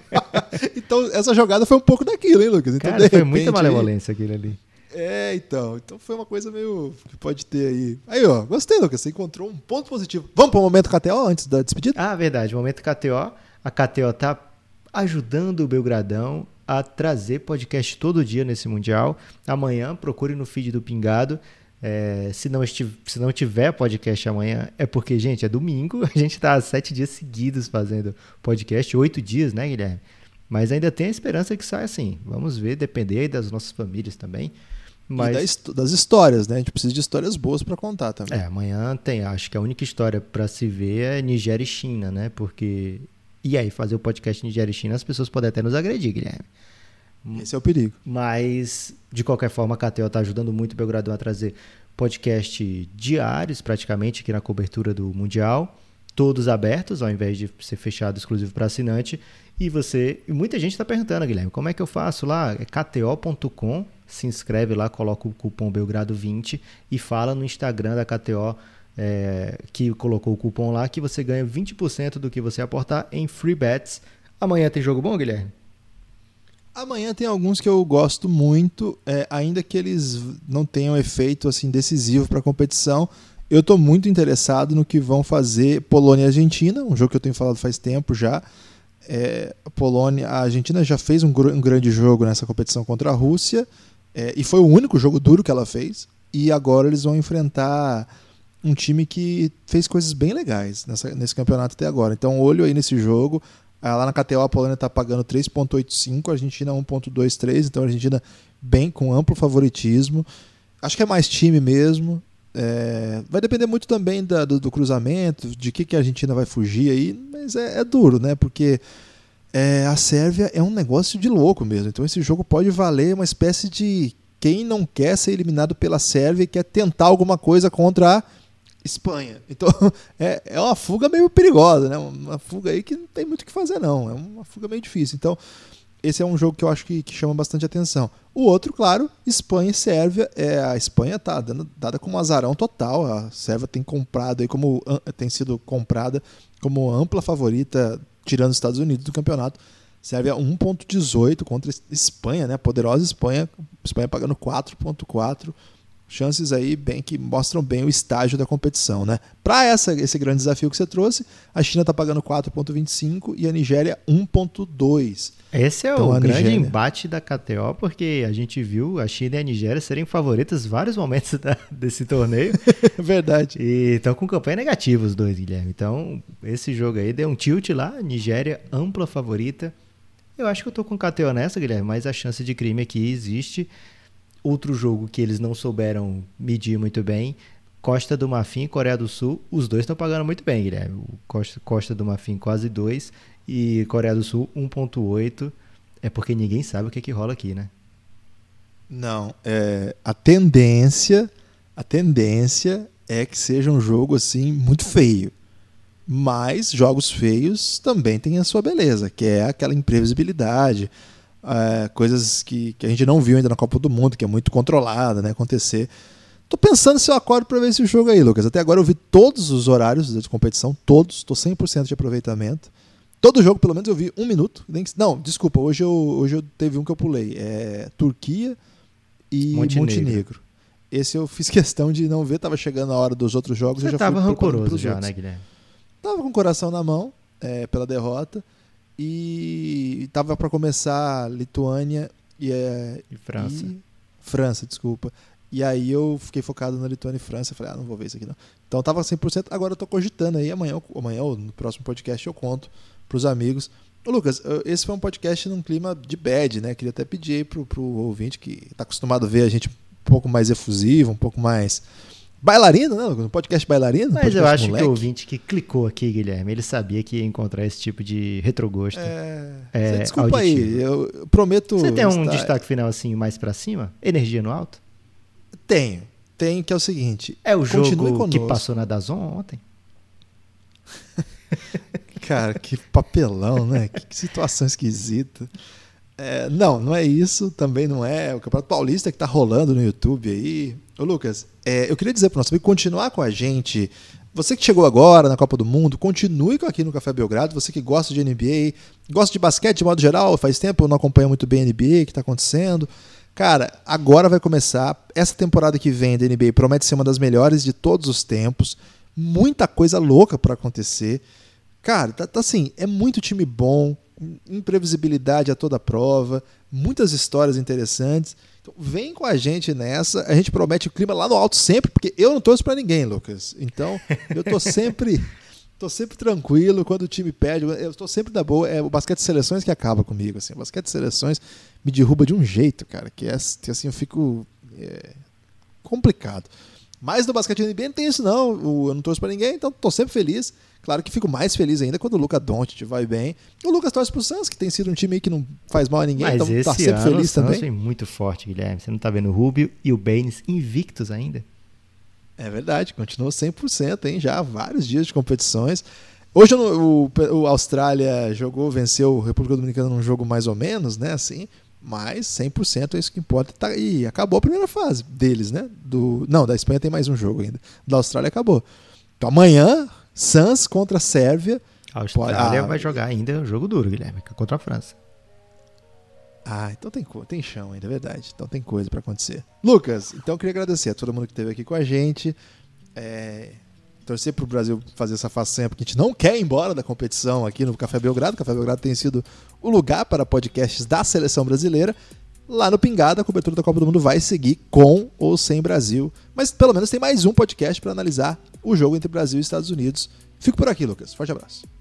então, essa jogada foi um pouco daquilo, hein, Lucas? Então, cara, foi repente, muita malevolência aquilo ali. É, então. Então foi uma coisa meio. que pode ter aí. Aí, ó, gostei, Lucas. Você encontrou um ponto positivo. Vamos para o momento KTO antes da despedida? Ah, verdade. Momento KTO. A KTO tá ajudando o Belgradão a trazer podcast todo dia nesse Mundial. Amanhã, procure no feed do Pingado. É, se, não se não tiver podcast amanhã, é porque, gente, é domingo. A gente está sete dias seguidos fazendo podcast, oito dias, né, Guilherme? Mas ainda tem a esperança que saia assim. Vamos ver, depender aí das nossas famílias também. Mas... E das histórias, né? A gente precisa de histórias boas para contar também. É, amanhã tem. Acho que a única história para se ver é Nigéria e China, né? Porque. E aí, fazer o podcast Nigéria e China, as pessoas podem até nos agredir, Guilherme. Esse é o perigo. Mas, de qualquer forma, a KTO está ajudando muito o Belgradão a trazer podcast diários, praticamente, aqui na cobertura do Mundial. Todos abertos, ao invés de ser fechado exclusivo para assinante. E você. E muita gente está perguntando, Guilherme, como é que eu faço lá? É kto.com. Se inscreve lá, coloca o cupom Belgrado20 e fala no Instagram da KTO é, que colocou o cupom lá que você ganha 20% do que você aportar em free bets. Amanhã tem jogo bom, Guilherme? Amanhã tem alguns que eu gosto muito, é, ainda que eles não tenham efeito assim decisivo para a competição. Eu estou muito interessado no que vão fazer Polônia e Argentina, um jogo que eu tenho falado faz tempo já. É, a Polônia, a Argentina já fez um, um, grande jogo nessa competição contra a Rússia é, e foi o único jogo duro que ela fez. E agora eles vão enfrentar um time que fez coisas bem legais nessa, nesse campeonato até agora. Então, olho aí nesse jogo. Ah, lá na KTO a Polônia está pagando 3,85, a Argentina 1,23, então a Argentina bem com amplo favoritismo. Acho que é mais time mesmo. É, vai depender muito também da, do, do, cruzamento, de que, que a Argentina vai fugir aí, mas é, é duro, né? Porque é, a Sérvia é um negócio de louco mesmo. Então esse jogo pode valer uma espécie de quem não quer ser eliminado pela Sérvia e quer tentar alguma coisa contra a Espanha. Então é, é uma fuga meio perigosa, né? Uma fuga aí que não tem muito o que fazer, não. É uma fuga meio difícil. Então, esse é um jogo que eu acho que, que chama bastante atenção. O outro, claro, Espanha e Sérvia. É, a Espanha está dada como azarão total. A Sérvia tem comprado aí como tem sido comprada como ampla favorita, tirando os Estados Unidos do campeonato. Sérvia 1.18 contra Espanha, né? Poderosa Espanha, Espanha pagando 4.4 chances aí bem que mostram bem o estágio da competição, né? Para essa esse grande desafio que você trouxe, a China está pagando 4.25 e a Nigéria 1.2. Esse é então, o grande Nigéria... embate da KTO, porque a gente viu a China e a Nigéria serem favoritas em vários momentos da, desse torneio. Verdade. E estão com campanha negativa os dois, Guilherme. Então, esse jogo aí deu um tilt lá, Nigéria ampla favorita. Eu acho que eu tô com KTO nessa, Guilherme, mas a chance de crime aqui existe. Outro jogo que eles não souberam medir muito bem, Costa do Marfim e Coreia do Sul, os dois estão pagando muito bem, Guilherme. Costa, Costa do Marfim quase 2 e Coreia do Sul 1.8. É porque ninguém sabe o que, que rola aqui, né? Não, é, a tendência, a tendência é que seja um jogo assim muito feio. Mas jogos feios também têm a sua beleza, que é aquela imprevisibilidade, é, coisas que, que a gente não viu ainda na Copa do Mundo, que é muito controlada, né, acontecer. Tô pensando se eu acordo para ver esse jogo aí, Lucas. Até agora eu vi todos os horários de competição, todos, tô 100% de aproveitamento. Todo jogo, pelo menos, eu vi um minuto. Não, desculpa, hoje eu, hoje eu teve um que eu pulei. É Turquia e Montenegro. Montenegro. Esse eu fiz questão de não ver, tava chegando a hora dos outros jogos. Você eu já tava rancoroso já, né, Guilherme? Tava com o coração na mão é, pela derrota e tava para começar Lituânia e, é, e França. E, França, desculpa. E aí eu fiquei focado na Lituânia e França. Falei, ah, não vou ver isso aqui não. Então tava 100%. Agora eu tô cogitando aí. Amanhã, amanhã ou no próximo podcast eu conto pros amigos. Ô, Lucas, esse foi um podcast num clima de bad, né? Queria até pedir aí pro, pro ouvinte que tá acostumado a ver a gente um pouco mais efusivo, um pouco mais Bailarino, né? Um podcast bailarino. Mas podcast eu acho moleque. que o ouvinte que clicou aqui, Guilherme, ele sabia que ia encontrar esse tipo de retrogosto. É... é desculpa auditivo. aí, eu prometo. Você tem um estar... destaque final assim mais para cima? Energia no alto? Tenho. Tem que é o seguinte. É o jogo que passou na Dazon ontem? Cara, que papelão, né? que situação esquisita. É, não, não é isso, também não é. O Campeonato Paulista que está rolando no YouTube aí. Ô Lucas, é, eu queria dizer para nosso amigo continuar com a gente. Você que chegou agora na Copa do Mundo, continue aqui no Café Belgrado. Você que gosta de NBA, gosta de basquete de modo geral, faz tempo não acompanha muito bem a NBA, o que está acontecendo. Cara, agora vai começar. Essa temporada que vem da NBA promete ser uma das melhores de todos os tempos. Muita coisa louca para acontecer. Cara, tá, tá assim, é muito time bom, imprevisibilidade a toda prova, muitas histórias interessantes. Então, vem com a gente nessa. A gente promete o clima lá no alto sempre, porque eu não torço para ninguém, Lucas. Então, eu tô sempre tô sempre tranquilo quando o time perde. Eu tô sempre da boa. É o basquete de seleções que acaba comigo. Assim. O basquete de seleções me derruba de um jeito, cara, que, é, assim eu fico é, complicado. Mas no basquete NBA não tem isso, não. Eu não torço para ninguém, então tô sempre feliz. Claro que fico mais feliz ainda quando o Luca Doncic vai bem. O Lucas torce pro Suns, que tem sido um time que não faz mal a ninguém, Mas então esse tá sempre ano feliz o também. Vem muito forte, Guilherme. Você não tá vendo o Rubio e o Baines invictos ainda? É verdade, continuou 100%, hein? Já há vários dias de competições. Hoje o, o, Austrália jogou, venceu a República Dominicana num jogo mais ou menos, né? Assim, mas 100% é isso que importa. Tá, e acabou a primeira fase deles, né? Do, não, da Espanha tem mais um jogo ainda. Da Austrália acabou. Então amanhã, Suns contra a Sérvia. A Austrália ah, vai jogar ainda um jogo duro, Guilherme, contra a França. Ah, então tem, tem chão ainda, é verdade. Então tem coisa para acontecer. Lucas, então eu queria agradecer a todo mundo que esteve aqui com a gente. É, torcer para o Brasil fazer essa façanha, porque a gente não quer ir embora da competição aqui no Café Belgrado. O Café Belgrado tem sido o lugar para podcasts da seleção brasileira. Lá no Pingada, a cobertura da Copa do Mundo vai seguir com ou sem Brasil. Mas pelo menos tem mais um podcast para analisar o jogo entre Brasil e Estados Unidos. Fico por aqui, Lucas. Forte abraço.